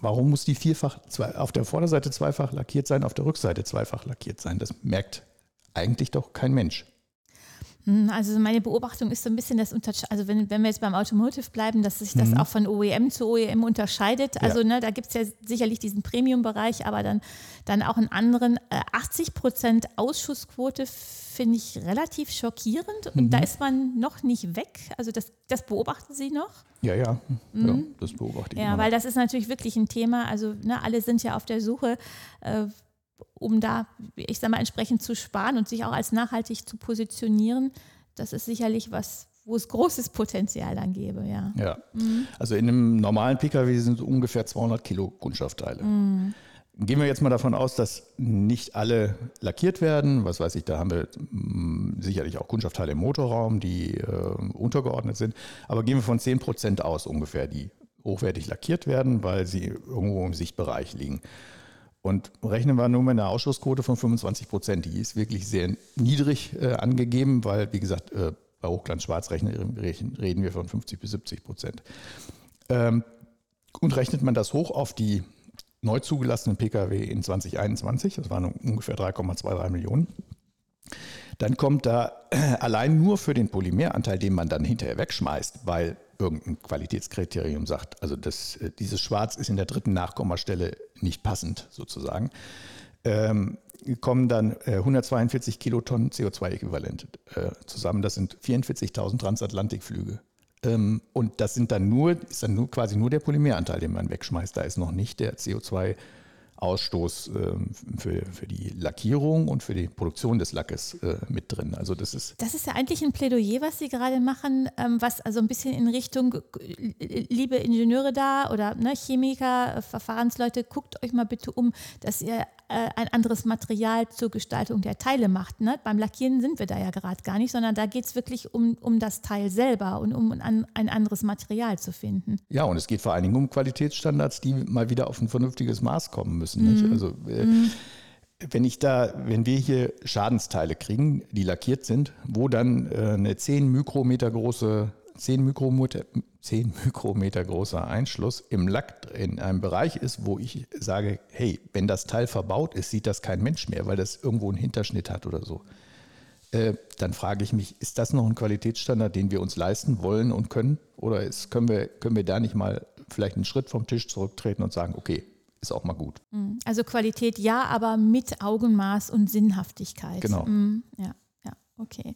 warum muss die vierfach, zwei, auf der Vorderseite zweifach lackiert sein, auf der Rückseite zweifach lackiert sein? Das merkt eigentlich doch kein Mensch. Hm, also meine Beobachtung ist so ein bisschen das also wenn, wenn wir jetzt beim Automotive bleiben, dass sich das mhm. auch von OEM zu OEM unterscheidet. Also ja. ne, da gibt es ja sicherlich diesen Premium-Bereich, aber dann, dann auch einen anderen. Äh, 80 Prozent Ausschussquote finde ich relativ schockierend und mhm. da ist man noch nicht weg. Also das, das beobachten Sie noch? Ja, ja, mhm. ja das beobachte ich. Ja, weil das ist natürlich wirklich ein Thema. Also ne, alle sind ja auf der Suche. Äh, um da, ich sage mal, entsprechend zu sparen und sich auch als nachhaltig zu positionieren, das ist sicherlich was, wo es großes Potenzial dann gäbe, ja. Ja, mhm. also in einem normalen Pkw sind es ungefähr 200 Kilo Kunststoffteile. Mhm. Gehen wir jetzt mal davon aus, dass nicht alle lackiert werden. Was weiß ich, da haben wir mh, mm, sicherlich auch Kunststoffteile im Motorraum, die äh, untergeordnet sind. Aber gehen wir von 10 Prozent aus ungefähr, die hochwertig lackiert werden, weil sie irgendwo im Sichtbereich liegen. Und rechnen wir nur mit einer Ausschussquote von 25 Prozent. Die ist wirklich sehr niedrig äh, angegeben, weil, wie gesagt, äh, bei Hochglanz-Schwarz reden wir von 50 bis 70 Prozent. Ähm, und rechnet man das hoch auf die neu zugelassenen Pkw in 2021, das waren ungefähr 3,23 Millionen, dann kommt da allein nur für den Polymeranteil, den man dann hinterher wegschmeißt, weil irgendein Qualitätskriterium sagt, also das, äh, dieses Schwarz ist in der dritten Nachkommastelle nicht passend sozusagen, ähm, kommen dann äh, 142 Kilotonnen CO2-Äquivalent äh, zusammen. Das sind 44.000 Transatlantikflüge. Ähm, und das sind dann nur, ist dann nur quasi nur der Polymeranteil, den man wegschmeißt. Da ist noch nicht der CO2 Ausstoß ähm, für, für die Lackierung und für die Produktion des Lackes äh, mit drin. Also das ist. Das ist ja eigentlich ein Plädoyer, was Sie gerade machen, ähm, was also ein bisschen in Richtung, äh, liebe Ingenieure da oder ne, Chemiker, äh, Verfahrensleute, guckt euch mal bitte um, dass ihr ein anderes Material zur Gestaltung der Teile macht. Ne? Beim Lackieren sind wir da ja gerade gar nicht, sondern da geht es wirklich um, um das Teil selber und um ein, ein anderes Material zu finden. Ja, und es geht vor allen Dingen um Qualitätsstandards, die mal wieder auf ein vernünftiges Maß kommen müssen müssen. Mhm. Also äh, mhm. wenn ich da, wenn wir hier Schadensteile kriegen, die lackiert sind, wo dann äh, eine 10 Mikrometer große 10 Mikrometer, 10 Mikrometer großer Einschluss im Lack in einem Bereich ist, wo ich sage, hey, wenn das Teil verbaut ist, sieht das kein Mensch mehr, weil das irgendwo einen Hinterschnitt hat oder so. Äh, dann frage ich mich, ist das noch ein Qualitätsstandard, den wir uns leisten wollen und können? Oder ist, können, wir, können wir da nicht mal vielleicht einen Schritt vom Tisch zurücktreten und sagen, okay, ist auch mal gut. Mhm. Also Qualität ja, aber mit Augenmaß und Sinnhaftigkeit. Genau. Mhm. Ja, ja, okay.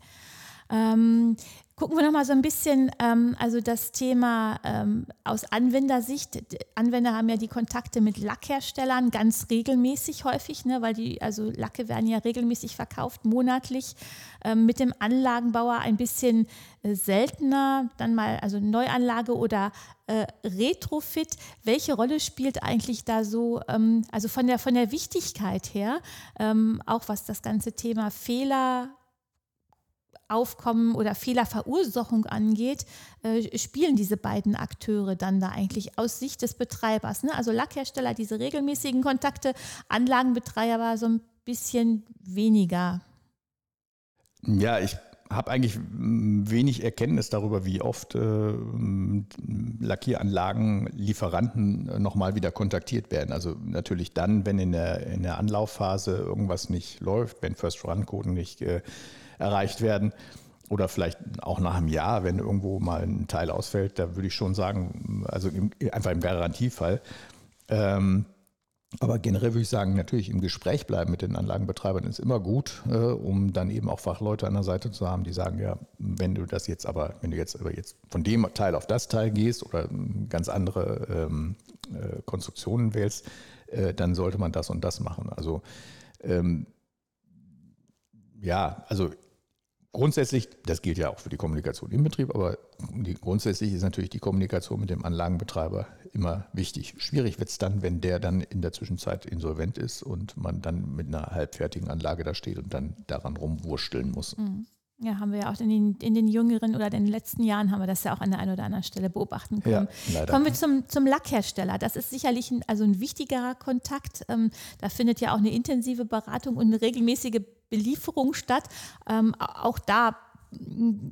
Ähm, gucken wir noch mal so ein bisschen, ähm, also das Thema ähm, aus Anwendersicht. Anwender haben ja die Kontakte mit Lackherstellern ganz regelmäßig häufig, ne, weil die, also Lacke werden ja regelmäßig verkauft, monatlich. Ähm, mit dem Anlagenbauer ein bisschen äh, seltener, dann mal also Neuanlage oder äh, Retrofit. Welche Rolle spielt eigentlich da so, ähm, also von der, von der Wichtigkeit her, ähm, auch was das ganze Thema Fehler Aufkommen oder Fehlerverursachung angeht, äh, spielen diese beiden Akteure dann da eigentlich aus Sicht des Betreibers. Ne? Also Lackhersteller diese regelmäßigen Kontakte, Anlagenbetreiber so ein bisschen weniger. Ja, ich habe eigentlich wenig Erkenntnis darüber, wie oft äh, Lackieranlagen, Lieferanten äh, nochmal wieder kontaktiert werden. Also natürlich dann, wenn in der, in der Anlaufphase irgendwas nicht läuft, wenn First-Run-Coden nicht äh, erreicht werden oder vielleicht auch nach einem Jahr, wenn irgendwo mal ein Teil ausfällt, da würde ich schon sagen, also im, einfach im Garantiefall. Ähm, aber generell würde ich sagen, natürlich im Gespräch bleiben mit den Anlagenbetreibern ist immer gut, äh, um dann eben auch Fachleute an der Seite zu haben, die sagen, ja, wenn du das jetzt aber, wenn du jetzt aber jetzt von dem Teil auf das Teil gehst oder ganz andere ähm, äh, Konstruktionen wählst, äh, dann sollte man das und das machen. Also ähm, ja, also Grundsätzlich, das gilt ja auch für die Kommunikation im Betrieb, aber die, grundsätzlich ist natürlich die Kommunikation mit dem Anlagenbetreiber immer wichtig. Schwierig wird es dann, wenn der dann in der Zwischenzeit insolvent ist und man dann mit einer halbfertigen Anlage da steht und dann daran rumwursteln muss. Mhm. Ja, haben wir ja auch in den, in den jüngeren oder den letzten Jahren haben wir das ja auch an der einen oder anderen Stelle beobachten können. Ja, Kommen wir zum, zum Lackhersteller. Das ist sicherlich ein, also ein wichtigerer Kontakt. Ähm, da findet ja auch eine intensive Beratung und eine regelmäßige Belieferung statt. Ähm, auch da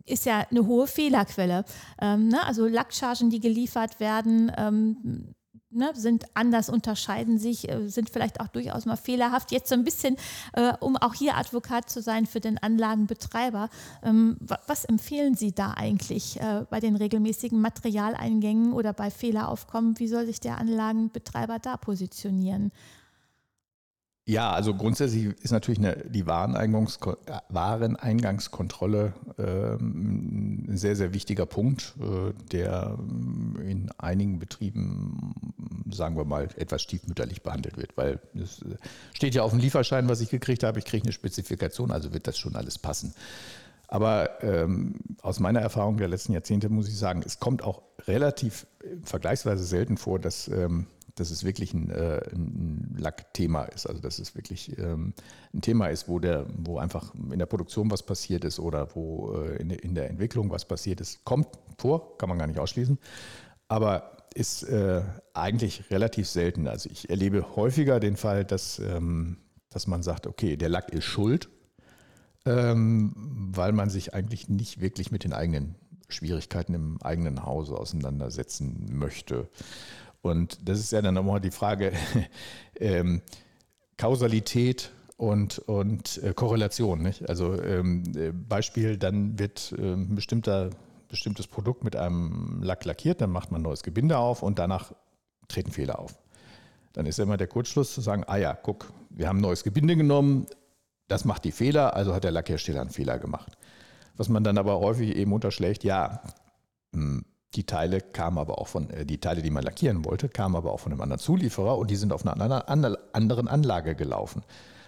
ist ja eine hohe Fehlerquelle. Ähm, ne? Also Lackchargen, die geliefert werden, ähm, ne, sind anders, unterscheiden sich, äh, sind vielleicht auch durchaus mal fehlerhaft. Jetzt so ein bisschen, äh, um auch hier Advokat zu sein für den Anlagenbetreiber. Ähm, was empfehlen Sie da eigentlich äh, bei den regelmäßigen Materialeingängen oder bei Fehleraufkommen? Wie soll sich der Anlagenbetreiber da positionieren? Ja, also grundsätzlich ist natürlich eine, die Wareneingangs Wareneingangskontrolle äh, ein sehr, sehr wichtiger Punkt, äh, der in einigen Betrieben, sagen wir mal, etwas stiefmütterlich behandelt wird, weil es äh, steht ja auf dem Lieferschein, was ich gekriegt habe, ich kriege eine Spezifikation, also wird das schon alles passen. Aber ähm, aus meiner Erfahrung der letzten Jahrzehnte muss ich sagen, es kommt auch relativ äh, vergleichsweise selten vor, dass ähm, dass es wirklich ein, äh, ein Lackthema ist. Also dass es wirklich ähm, ein Thema ist, wo, der, wo einfach in der Produktion was passiert ist oder wo äh, in, in, der Entwicklung was passiert ist. Kommt vor, kann man gar nicht ausschließen, aber ist äh, eigentlich relativ selten. Also ich erlebe häufiger den Fall, dass, ähm, dass man sagt, okay, der Lack ist schuld, ähm, weil man sich eigentlich nicht wirklich mit den eigenen Schwierigkeiten im eigenen Hause auseinandersetzen möchte. Und das ist ja dann nochmal die Frage [laughs] ähm, Kausalität und, und äh, Korrelation. Nicht? Also ähm, äh, Beispiel, dann wird äh, ein bestimmter, bestimmtes Produkt mit einem Lack lackiert, dann macht man neues Gebinde auf und danach treten Fehler auf. Dann ist ja immer der Kurzschluss zu sagen, ah ja, guck, wir haben neues Gebinde genommen, das macht die Fehler, also hat der Lackhersteller einen Fehler gemacht. Was man dann aber häufig eben unterschlägt, ja, hm, die Teile kamen aber auch von, äh, die Teile, die man lackieren wollte, kamen aber auch von einem anderen Zulieferer und die sind auf einer anderen Anlage gelaufen.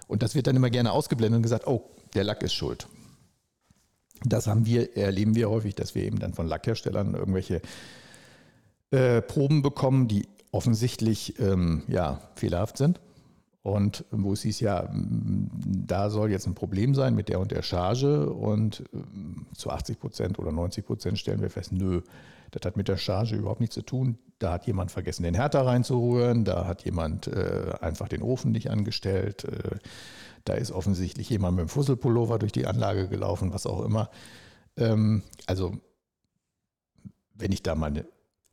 Und das wird dann immer gerne ausgeblendet und gesagt, oh, der Lack ist schuld. Das haben wir, erleben wir häufig, dass wir eben dann von Lackherstellern irgendwelche äh, Proben bekommen, die offensichtlich ähm, ja, fehlerhaft sind. Und wo es hieß, ja, da soll jetzt ein Problem sein mit der und der Charge und ähm, zu 80 Prozent oder 90 Prozent stellen wir fest, nö, das hat mit der Charge überhaupt nichts zu tun. Da hat jemand vergessen, den Härter reinzurühren, da hat jemand äh, einfach den Ofen nicht angestellt, äh, da ist offensichtlich jemand mit dem Fusselpullover durch die Anlage gelaufen, was auch immer. Ähm, also, wenn ich da mal eine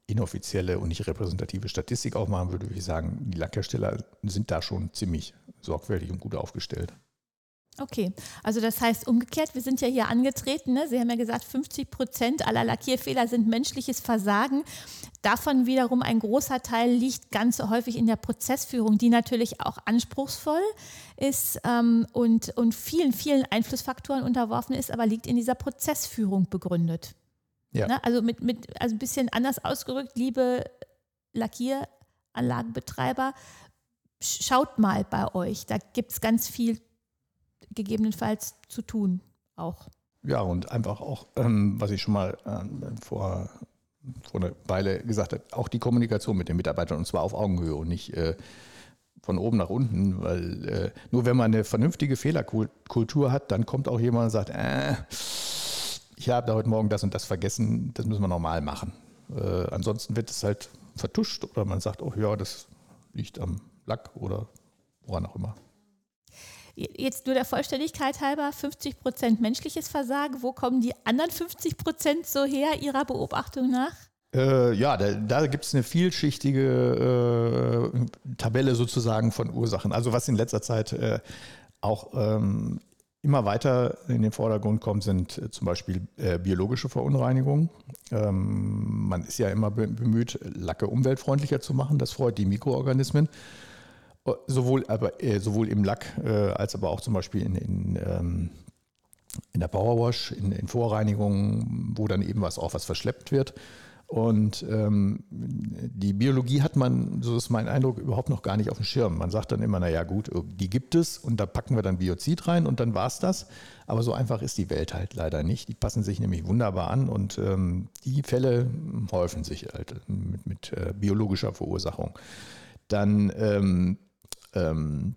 inoffizielle und nicht repräsentative Statistik aufmachen würde, würde ich sagen, die Lackhersteller sind da schon ziemlich sorgfältig und gut aufgestellt. Okay, also das heißt umgekehrt, wir sind ja hier angetreten. Ne? Sie haben ja gesagt, 50 Prozent aller Lackierfehler sind menschliches Versagen. Davon wiederum ein großer Teil liegt ganz häufig in der Prozessführung, die natürlich auch anspruchsvoll ist ähm, und, und vielen, vielen Einflussfaktoren unterworfen ist, aber liegt in dieser Prozessführung begründet. Ja. Ne? Also mit, mit also ein bisschen anders ausgerückt, liebe Lackieranlagenbetreiber, schaut mal bei euch. Da gibt es ganz viel gegebenenfalls zu tun auch. Ja, und einfach auch, ähm, was ich schon mal äh, vor, vor einer Weile gesagt habe, auch die Kommunikation mit den Mitarbeitern und zwar auf Augenhöhe und nicht äh, von oben nach unten, weil äh, nur wenn man eine vernünftige Fehlerkultur hat, dann kommt auch jemand und sagt, äh, ich habe da heute Morgen das und das vergessen, das müssen wir normal machen. Äh, ansonsten wird es halt vertuscht oder man sagt, oh ja, das liegt am Lack oder woran auch immer. Jetzt nur der Vollständigkeit halber, 50 Prozent menschliches Versagen. Wo kommen die anderen 50 Prozent so her, Ihrer Beobachtung nach? Äh, ja, da, da gibt es eine vielschichtige äh, Tabelle sozusagen von Ursachen. Also was in letzter Zeit äh, auch ähm, immer weiter in den Vordergrund kommt, sind äh, zum Beispiel äh, biologische Verunreinigungen. Ähm, man ist ja immer bemüht, Lacke umweltfreundlicher zu machen. Das freut die Mikroorganismen. Sowohl, aber, äh, sowohl im Lack als aber auch zum Beispiel in, in ähm, in der Powerwash, in, in Vorreinigungen, wo dann eben was auch was verschleppt wird. Und ähm, die Biologie hat man, so ist mein Eindruck, überhaupt noch gar nicht auf dem Schirm. Man sagt dann immer, naja gut, die gibt es und da packen wir dann Biozid rein und dann war es das. Aber so einfach ist die Welt halt leider nicht. Die passen sich nämlich wunderbar an und ähm, die Fälle häufen sich halt mit, mit äh, biologischer Verursachung. Dann ähm, ähm,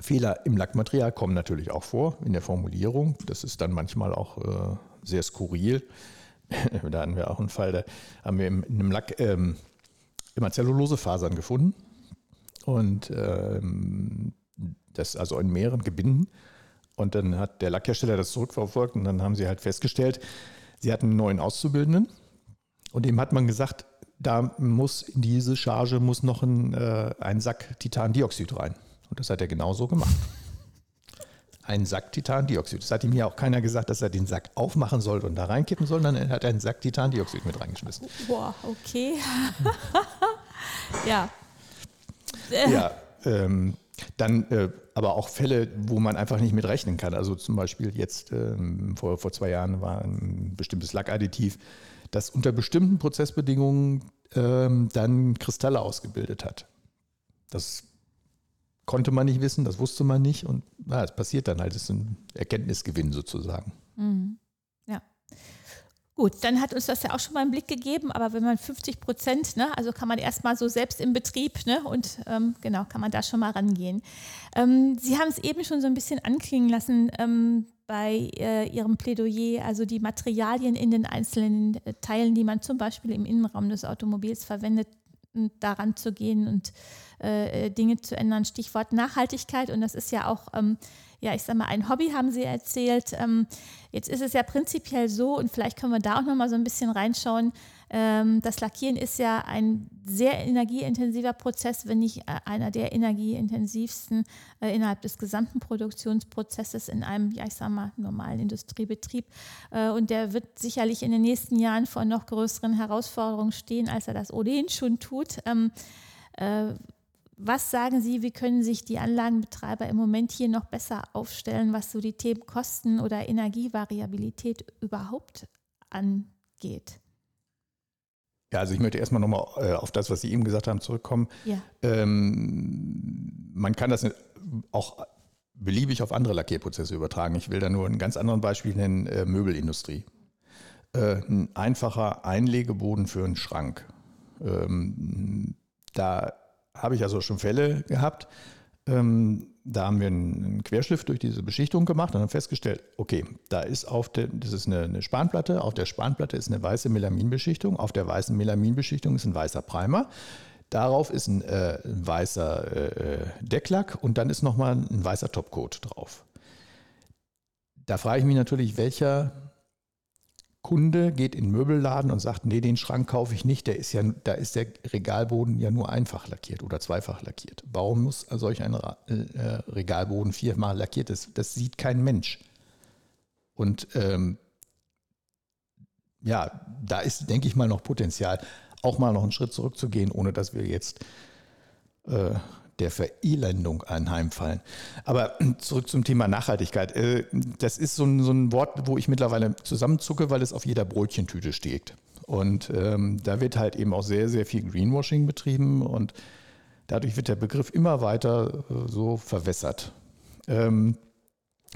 Fehler im Lackmaterial kommen natürlich auch vor in der Formulierung. Das ist dann manchmal auch äh, sehr skurril. [laughs] da hatten wir auch einen Fall, da haben wir in einem Lack ähm, immer Zellulosefasern gefunden. Und ähm, das also in mehreren Gebinden. Und dann hat der Lackhersteller das zurückverfolgt und dann haben sie halt festgestellt, sie hatten einen neuen Auszubildenden. Und dem hat man gesagt, da muss in diese Charge muss noch ein, äh, ein Sack Titandioxid rein. Und das hat er genauso gemacht [laughs] einen Sack Titandioxid. Das hat ihm ja auch keiner gesagt, dass er den Sack aufmachen soll und da reinkippen soll, sondern er hat einen Sack Titandioxid mit reingeschmissen. Boah, okay. [laughs] ja. Ja, ähm, dann äh, aber auch Fälle, wo man einfach nicht mit rechnen kann. Also zum Beispiel jetzt ähm, vor, vor zwei Jahren war ein bestimmtes Lackadditiv, das unter bestimmten Prozessbedingungen ähm, dann Kristalle ausgebildet hat. Das konnte man nicht wissen, das wusste man nicht und es passiert dann halt, es ist ein Erkenntnisgewinn sozusagen. Mhm. Ja. Gut, dann hat uns das ja auch schon mal einen Blick gegeben, aber wenn man 50 Prozent, ne, also kann man erstmal so selbst im Betrieb, ne, und ähm, genau, kann man da schon mal rangehen. Ähm, Sie haben es eben schon so ein bisschen anklingen lassen ähm, bei äh, Ihrem Plädoyer, also die Materialien in den einzelnen äh, Teilen, die man zum Beispiel im Innenraum des Automobils verwendet, daran zu gehen und äh, Dinge zu ändern. Stichwort Nachhaltigkeit. Und das ist ja auch, ähm, ja, ich sag mal, ein Hobby, haben Sie erzählt. Ähm, jetzt ist es ja prinzipiell so, und vielleicht können wir da auch nochmal so ein bisschen reinschauen. Ähm, das Lackieren ist ja ein sehr energieintensiver Prozess, wenn nicht äh, einer der energieintensivsten äh, innerhalb des gesamten Produktionsprozesses in einem, ja, ich sag mal, normalen Industriebetrieb. Äh, und der wird sicherlich in den nächsten Jahren vor noch größeren Herausforderungen stehen, als er das ohnehin schon tut. Ähm, äh, was sagen Sie, wie können sich die Anlagenbetreiber im Moment hier noch besser aufstellen, was so die Themen Kosten oder Energievariabilität überhaupt angeht? Ja, also ich möchte erstmal nochmal äh, auf das, was Sie eben gesagt haben, zurückkommen. Ja. Ähm, man kann das auch beliebig auf andere Lackierprozesse übertragen. Ich will da nur ein ganz anderes Beispiel nennen, äh, Möbelindustrie. Äh, ein einfacher Einlegeboden für einen Schrank. Ähm, da habe ich also schon Fälle gehabt. Ähm, da haben wir einen Querschliff durch diese Beschichtung gemacht und haben festgestellt, okay, da ist auf der, das ist eine, eine Spanplatte, auf der Spanplatte ist eine weiße Melaminbeschichtung, auf der weißen Melaminbeschichtung ist ein weißer Primer, darauf ist ein, äh, ein weißer äh, Decklack und dann ist nochmal ein weißer Topcoat drauf. Da frage ich mich natürlich, welcher Kunde geht in den Möbelladen und sagt, nee, den Schrank kaufe ich nicht, der ist ja, da ist der Regalboden ja nur einfach lackiert oder zweifach lackiert. Warum muss solch ein äh, Regalboden viermal lackiert ist? Das sieht kein Mensch. Und ähm, ja, da ist, denke ich mal, noch Potenzial, auch mal noch einen Schritt zurückzugehen, ohne dass wir jetzt äh, der Verelendung anheimfallen. Aber [clears throat] zurück zum Thema Nachhaltigkeit. Äh, das ist so ein, so ein Wort, wo ich mittlerweile zusammenzucke, weil es auf jeder Brötchentüte steht. Und ähm, da wird halt eben auch sehr, sehr viel Greenwashing betrieben und dadurch wird der Begriff immer weiter äh, so verwässert. Ähm,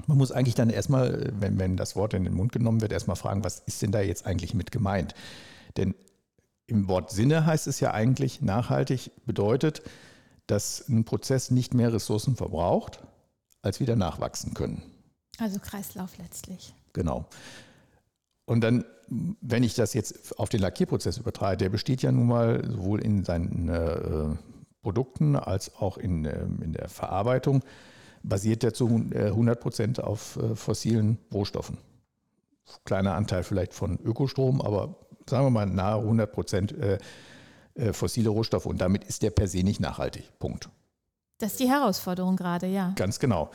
man muss eigentlich dann erstmal, wenn, wenn das Wort in den Mund genommen wird, erstmal fragen, was ist denn da jetzt eigentlich mit gemeint? Denn im Wort Sinne heißt es ja eigentlich, nachhaltig bedeutet, dass ein Prozess nicht mehr Ressourcen verbraucht, als wieder nachwachsen können. Also Kreislauf letztlich. Genau. Und dann, wenn ich das jetzt auf den Lackierprozess übertrage, der besteht ja nun mal sowohl in seinen äh, Produkten als auch in, äh, in der Verarbeitung basiert der zu 100 Prozent auf fossilen Rohstoffen. Kleiner Anteil vielleicht von Ökostrom, aber sagen wir mal nahe 100 Prozent fossile Rohstoffe. Und damit ist der per se nicht nachhaltig. Punkt. Das ist die Herausforderung gerade, ja. Ganz genau.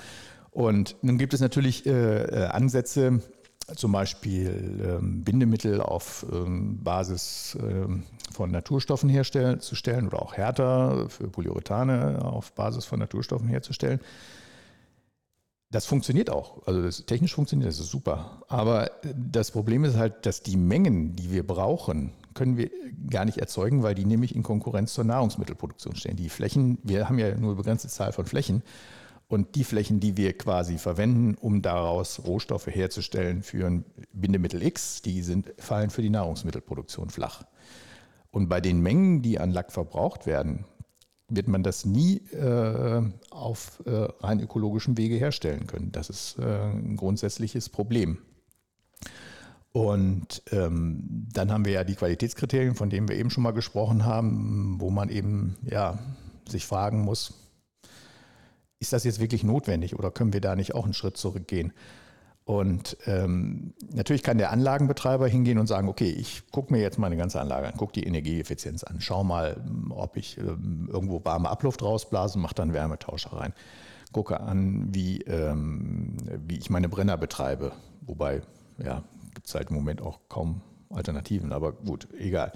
Und nun gibt es natürlich äh, Ansätze, zum Beispiel ähm, Bindemittel auf ähm, Basis ähm, von Naturstoffen herzustellen oder auch Härter für Polyurethane auf Basis von Naturstoffen herzustellen. Das funktioniert auch. Also das technisch funktioniert, das ist super. Aber das Problem ist halt, dass die Mengen, die wir brauchen, können wir gar nicht erzeugen, weil die nämlich in Konkurrenz zur Nahrungsmittelproduktion stehen. Die Flächen, wir haben ja nur eine begrenzte Zahl von Flächen und die Flächen, die wir quasi verwenden, um daraus Rohstoffe herzustellen für ein Bindemittel X, die sind, fallen für die Nahrungsmittelproduktion flach. Und bei den Mengen, die an Lack verbraucht werden, wird man das nie äh, auf äh, rein ökologischen Wege herstellen können. Das ist äh, ein grundsätzliches Problem. Und ähm, dann haben wir ja die Qualitätskriterien, von denen wir eben schon mal gesprochen haben, wo man eben ja, sich fragen muss, ist das jetzt wirklich notwendig oder können wir da nicht auch einen Schritt zurückgehen? Und ähm, natürlich kann der Anlagenbetreiber hingehen und sagen, okay, ich gucke mir jetzt meine ganze Anlage an, gucke die Energieeffizienz an, schau mal, ob ich ähm, irgendwo warme Abluft rausblase, mache dann Wärmetauscher rein. Gucke an, wie, ähm, wie ich meine Brenner betreibe. Wobei, ja, gibt es halt im Moment auch kaum Alternativen, aber gut, egal.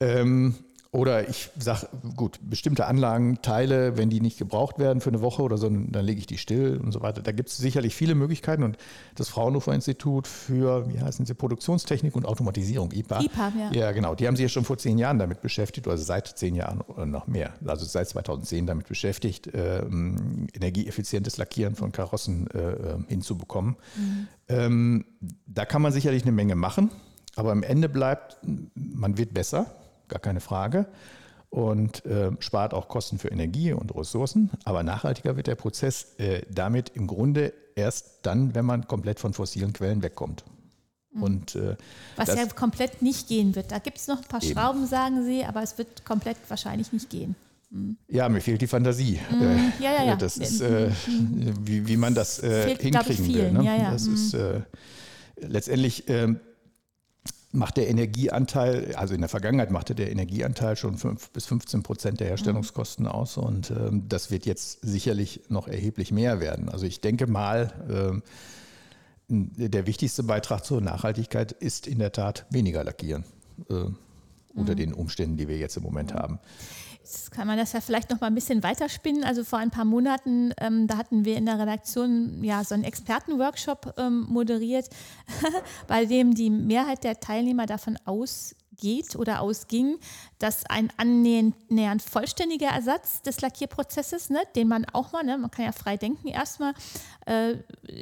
Ähm, oder ich sage, gut, bestimmte Anlagenteile, wenn die nicht gebraucht werden für eine Woche oder so, dann lege ich die still und so weiter. Da gibt es sicherlich viele Möglichkeiten und das Fraunhofer Institut für, wie heißen sie, Produktionstechnik und Automatisierung, IPA. IPA, ja. Ja, genau. Die haben sich ja schon vor zehn Jahren damit beschäftigt, also seit zehn Jahren oder noch mehr, also seit 2010 damit beschäftigt, ähm, energieeffizientes Lackieren von Karossen äh, äh, hinzubekommen. Mhm. Ähm, da kann man sicherlich eine Menge machen. Aber am Ende bleibt, man wird besser, gar keine Frage. Und äh, spart auch Kosten für Energie und Ressourcen. Aber nachhaltiger wird der Prozess äh, damit im Grunde erst dann, wenn man komplett von fossilen Quellen wegkommt. Mhm. Und, äh, Was ja komplett nicht gehen wird. Da gibt es noch ein paar eben. Schrauben, sagen Sie, aber es wird komplett wahrscheinlich nicht gehen. Mhm. Ja, mir fehlt die Fantasie. Mhm. Ja, ja, ja. Das ist, äh, wie, wie man das äh, fehlt, hinkriegen will. Ne? Ja, ja. Das ist äh, letztendlich ähm, macht der Energieanteil, also in der Vergangenheit machte der Energieanteil schon 5 bis 15 Prozent der Herstellungskosten aus und ähm, das wird jetzt sicherlich noch erheblich mehr werden. Also ich denke mal, ähm, der wichtigste Beitrag zur Nachhaltigkeit ist in der Tat weniger lackieren äh, unter mhm. den Umständen, die wir jetzt im Moment haben. Jetzt kann man das ja vielleicht noch mal ein bisschen weiterspinnen. Also vor ein paar Monaten, ähm, da hatten wir in der Redaktion ja so einen Expertenworkshop ähm, moderiert, [laughs] bei dem die Mehrheit der Teilnehmer davon ausgeht oder ausging, dass ein annähernd vollständiger Ersatz des Lackierprozesses, ne, den man auch mal, ne, man kann ja frei denken, erstmal äh,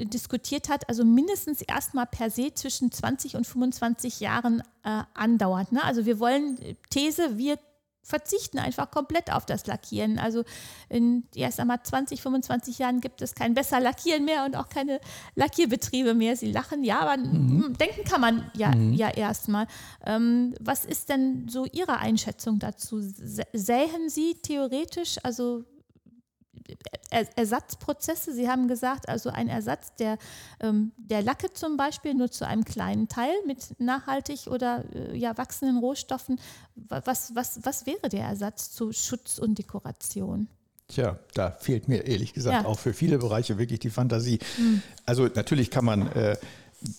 diskutiert hat, also mindestens erstmal per se zwischen 20 und 25 Jahren äh, andauert. Ne? Also wir wollen These, wir verzichten einfach komplett auf das Lackieren. Also in erst einmal 20, 25 Jahren gibt es kein besser Lackieren mehr und auch keine Lackierbetriebe mehr. Sie lachen, ja, aber mhm. denken kann man ja, mhm. ja erstmal. Ähm, was ist denn so Ihre Einschätzung dazu? Sähen Sie theoretisch, also Ersatzprozesse. Sie haben gesagt, also ein Ersatz der, ähm, der Lacke zum Beispiel nur zu einem kleinen Teil mit nachhaltig oder äh, ja, wachsenden Rohstoffen. Was, was, was wäre der Ersatz zu Schutz und Dekoration? Tja, da fehlt mir ehrlich gesagt ja. auch für viele Bereiche wirklich die Fantasie. Mhm. Also natürlich kann man, äh,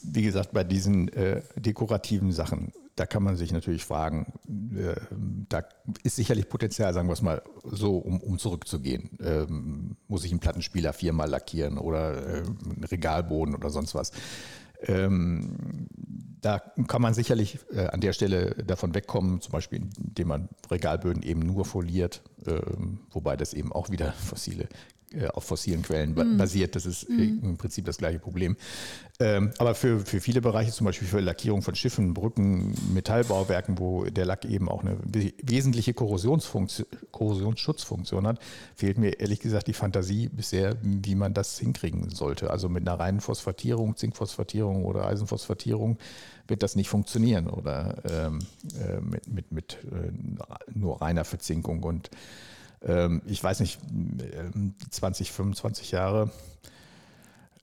wie gesagt, bei diesen äh, dekorativen Sachen da kann man sich natürlich fragen, äh, da ist sicherlich Potenzial, sagen wir es mal so, um, um zurückzugehen. Ähm, muss ich einen Plattenspieler viermal lackieren oder äh, einen Regalboden oder sonst was? Ähm, da kann man sicherlich äh, an der Stelle davon wegkommen, zum Beispiel indem man Regalböden eben nur foliert, ähm, wobei das eben auch wieder fossile äh, auf fossilen Quellen mm. basiert. Das ist mm. im Prinzip das gleiche Problem. Ähm, aber für, für viele Bereiche, zum Beispiel für Lackierung von Schiffen, Brücken, Metallbauwerken, wo der Lack eben auch eine wesentliche Korrosionsschutzfunktion hat, fehlt mir ehrlich gesagt die Fantasie bisher, wie man das hinkriegen sollte. Also mit einer reinen Phosphatierung, Zinkphosphatierung oder Eisenphosphatierung wird das nicht funktionieren oder ähm, äh, mit, mit, mit äh, nur reiner Verzinkung und ich weiß nicht, 20, 25 Jahre.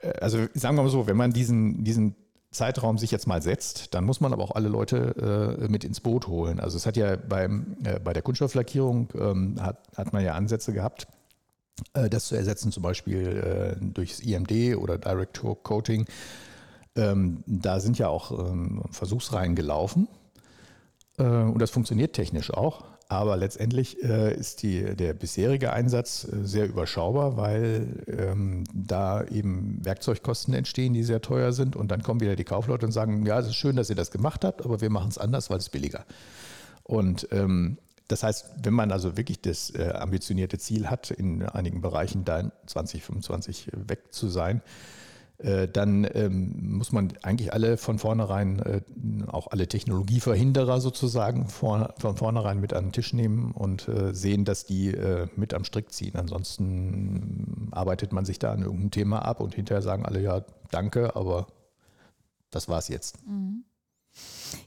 Äh, also sagen wir mal so, wenn man diesen, diesen Zeitraum sich jetzt mal setzt, dann muss man aber auch alle Leute äh, mit ins Boot holen. Also es hat ja beim, äh, bei der Kunststofflackierung ähm, hat, hat man ja Ansätze gehabt, äh, das zu ersetzen, zum Beispiel äh, durchs IMD oder Direct Coating. Ähm, da sind ja auch ähm, Versuchsreihen gelaufen äh, und das funktioniert technisch auch. Aber letztendlich äh, ist die, der bisherige Einsatz äh, sehr überschaubar, weil ähm, da eben Werkzeugkosten entstehen, die sehr teuer sind. Und dann kommen wieder die Kaufleute und sagen, ja, es ist schön, dass ihr das gemacht habt, aber wir machen es anders, weil es billiger. Und ähm, das heißt, wenn man also wirklich das äh, ambitionierte Ziel hat, in einigen Bereichen da 2025 weg zu sein, äh, dann ähm, muss man eigentlich alle von vornherein, äh, auch alle Technologieverhinderer sozusagen, von vornherein mit an den Tisch nehmen und äh, sehen, dass die mit am Strick ziehen. Ansonsten arbeitet man sich da an irgendeinem Thema ab und hinterher sagen alle, ja, danke, aber das war's jetzt. Mhm.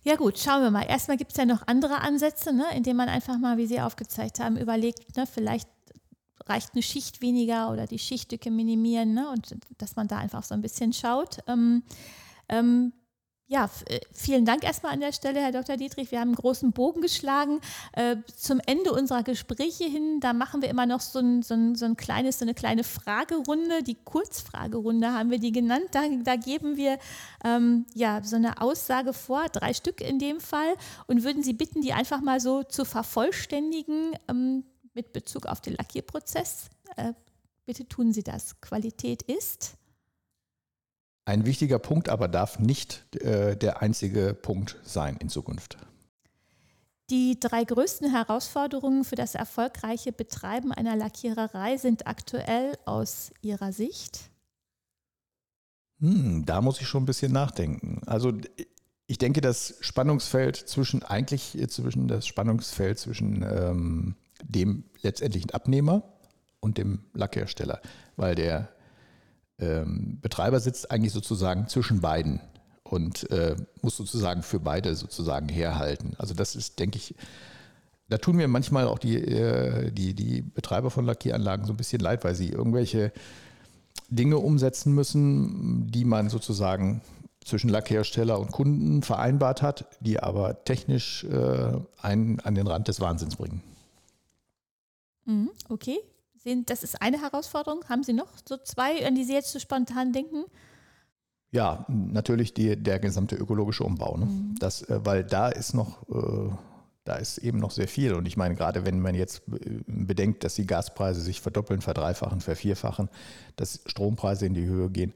Ja gut, schauen wir mal. Erstmal gibt es ja noch andere Ansätze, ne, indem man einfach mal, wie Sie aufgezeigt haben, überlegt, ne, vielleicht reicht eine Schicht weniger oder die Schichtdicke minimieren ne? und dass man da einfach so ein bisschen schaut. Ähm, ähm, ja, äh, vielen Dank erstmal an der Stelle, Herr Dr. Dietrich. Wir haben einen großen Bogen geschlagen. Äh, zum Ende unserer Gespräche hin, da machen wir immer noch so ein, so ein, so ein kleines, so eine kleine Fragerunde. Die Kurzfragerunde haben wir die genannt. Da, da geben wir ähm, ja so eine Aussage vor, drei Stück in dem Fall, und würden Sie bitten, die einfach mal so zu vervollständigen. Ähm, mit Bezug auf den Lackierprozess. Äh, bitte tun Sie das. Qualität ist. Ein wichtiger Punkt aber darf nicht äh, der einzige Punkt sein in Zukunft. Die drei größten Herausforderungen für das erfolgreiche Betreiben einer Lackiererei sind aktuell aus Ihrer Sicht? Hm, da muss ich schon ein bisschen nachdenken. Also ich denke, das Spannungsfeld zwischen eigentlich zwischen das Spannungsfeld zwischen ähm, dem letztendlichen Abnehmer und dem Lackhersteller, weil der ähm, Betreiber sitzt eigentlich sozusagen zwischen beiden und äh, muss sozusagen für beide sozusagen herhalten. Also das ist, denke ich, da tun mir manchmal auch die, äh, die, die Betreiber von Lackieranlagen so ein bisschen leid, weil sie irgendwelche Dinge umsetzen müssen, die man sozusagen zwischen Lackhersteller und Kunden vereinbart hat, die aber technisch äh, einen an den Rand des Wahnsinns bringen. Mhm, okay. Das ist eine Herausforderung. Haben Sie noch so zwei, an die Sie jetzt so spontan denken? Ja, natürlich die, der gesamte ökologische Umbau. Ne? Mhm. Das, äh, weil da ist noch, äh, da ist eben noch sehr viel. Und ich meine, gerade wenn man jetzt äh, bedenkt, dass die Gaspreise sich verdoppeln, verdreifachen, vervierfachen, dass Strompreise in die Höhe gehen,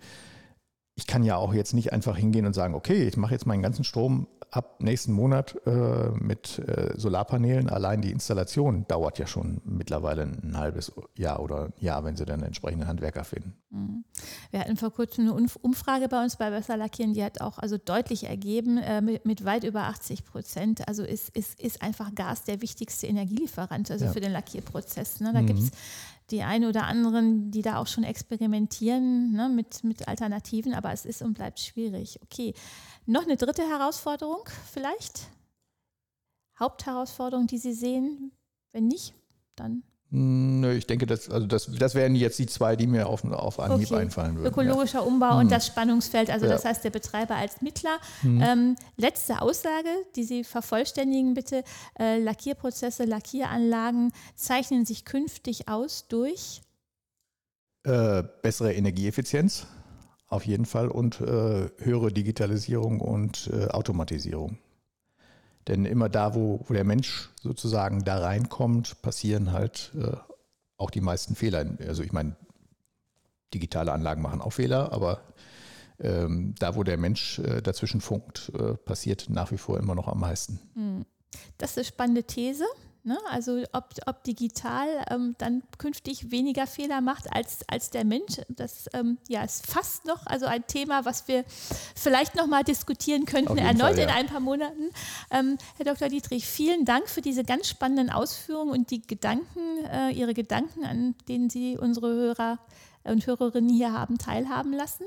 ich kann ja auch jetzt nicht einfach hingehen und sagen, okay, ich mache jetzt meinen ganzen Strom ab nächsten Monat äh, mit äh, Solarpanelen. Allein die Installation dauert ja schon mittlerweile ein halbes Jahr oder ein Jahr, wenn Sie dann entsprechende Handwerker finden. Mhm. Wir hatten vor kurzem eine Umfrage bei uns bei Besser Lackieren, die hat auch also deutlich ergeben, äh, mit, mit, weit über 80 Prozent. Also ist, ist, ist einfach Gas der wichtigste Energielieferant, also ja. für den Lackierprozess. Ne? Da mhm. gibt es die einen oder anderen, die da auch schon experimentieren ne, mit, mit Alternativen, aber es ist und bleibt schwierig. Okay, noch eine dritte Herausforderung vielleicht? Hauptherausforderung, die Sie sehen? Wenn nicht, dann nö, ich denke, das, also das, das wären jetzt die zwei, die mir auf, auf Anhieb okay. einfallen würden. Ökologischer ja. Umbau hm. und das Spannungsfeld, also ja. das heißt der Betreiber als Mittler. Hm. Ähm, letzte Aussage, die Sie vervollständigen bitte. Äh, Lackierprozesse, Lackieranlagen zeichnen sich künftig aus durch? Äh, bessere Energieeffizienz auf jeden Fall und äh, höhere Digitalisierung und äh, Automatisierung. Denn immer da, wo, wo der Mensch sozusagen da reinkommt, passieren halt äh, auch die meisten Fehler. Also ich meine, digitale Anlagen machen auch Fehler, aber ähm, da, wo der Mensch äh, dazwischen funkt, äh, passiert nach wie vor immer noch am meisten. Hm. Das ist eine spannende These. Ne? Also ob, ob digital ähm, dann künftig weniger Fehler macht als, als der Mensch, das ähm, ja, ist fast noch also ein Thema, was wir vielleicht noch mal diskutieren könnten, erneut Fall, ja. in ein paar Monaten. Ähm, Herr Dr. Dietrich, vielen Dank für diese ganz spannenden Ausführungen und die Gedanken, äh, Ihre Gedanken, an denen Sie unsere Hörer und Hörerinnen hier haben teilhaben lassen.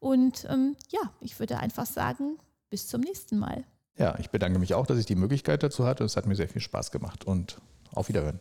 Und ähm, ja, ich würde einfach sagen, bis zum nächsten Mal. Ja, ich bedanke mich auch, dass ich die Möglichkeit dazu hatte. Es hat mir sehr viel Spaß gemacht und auf Wiederhören.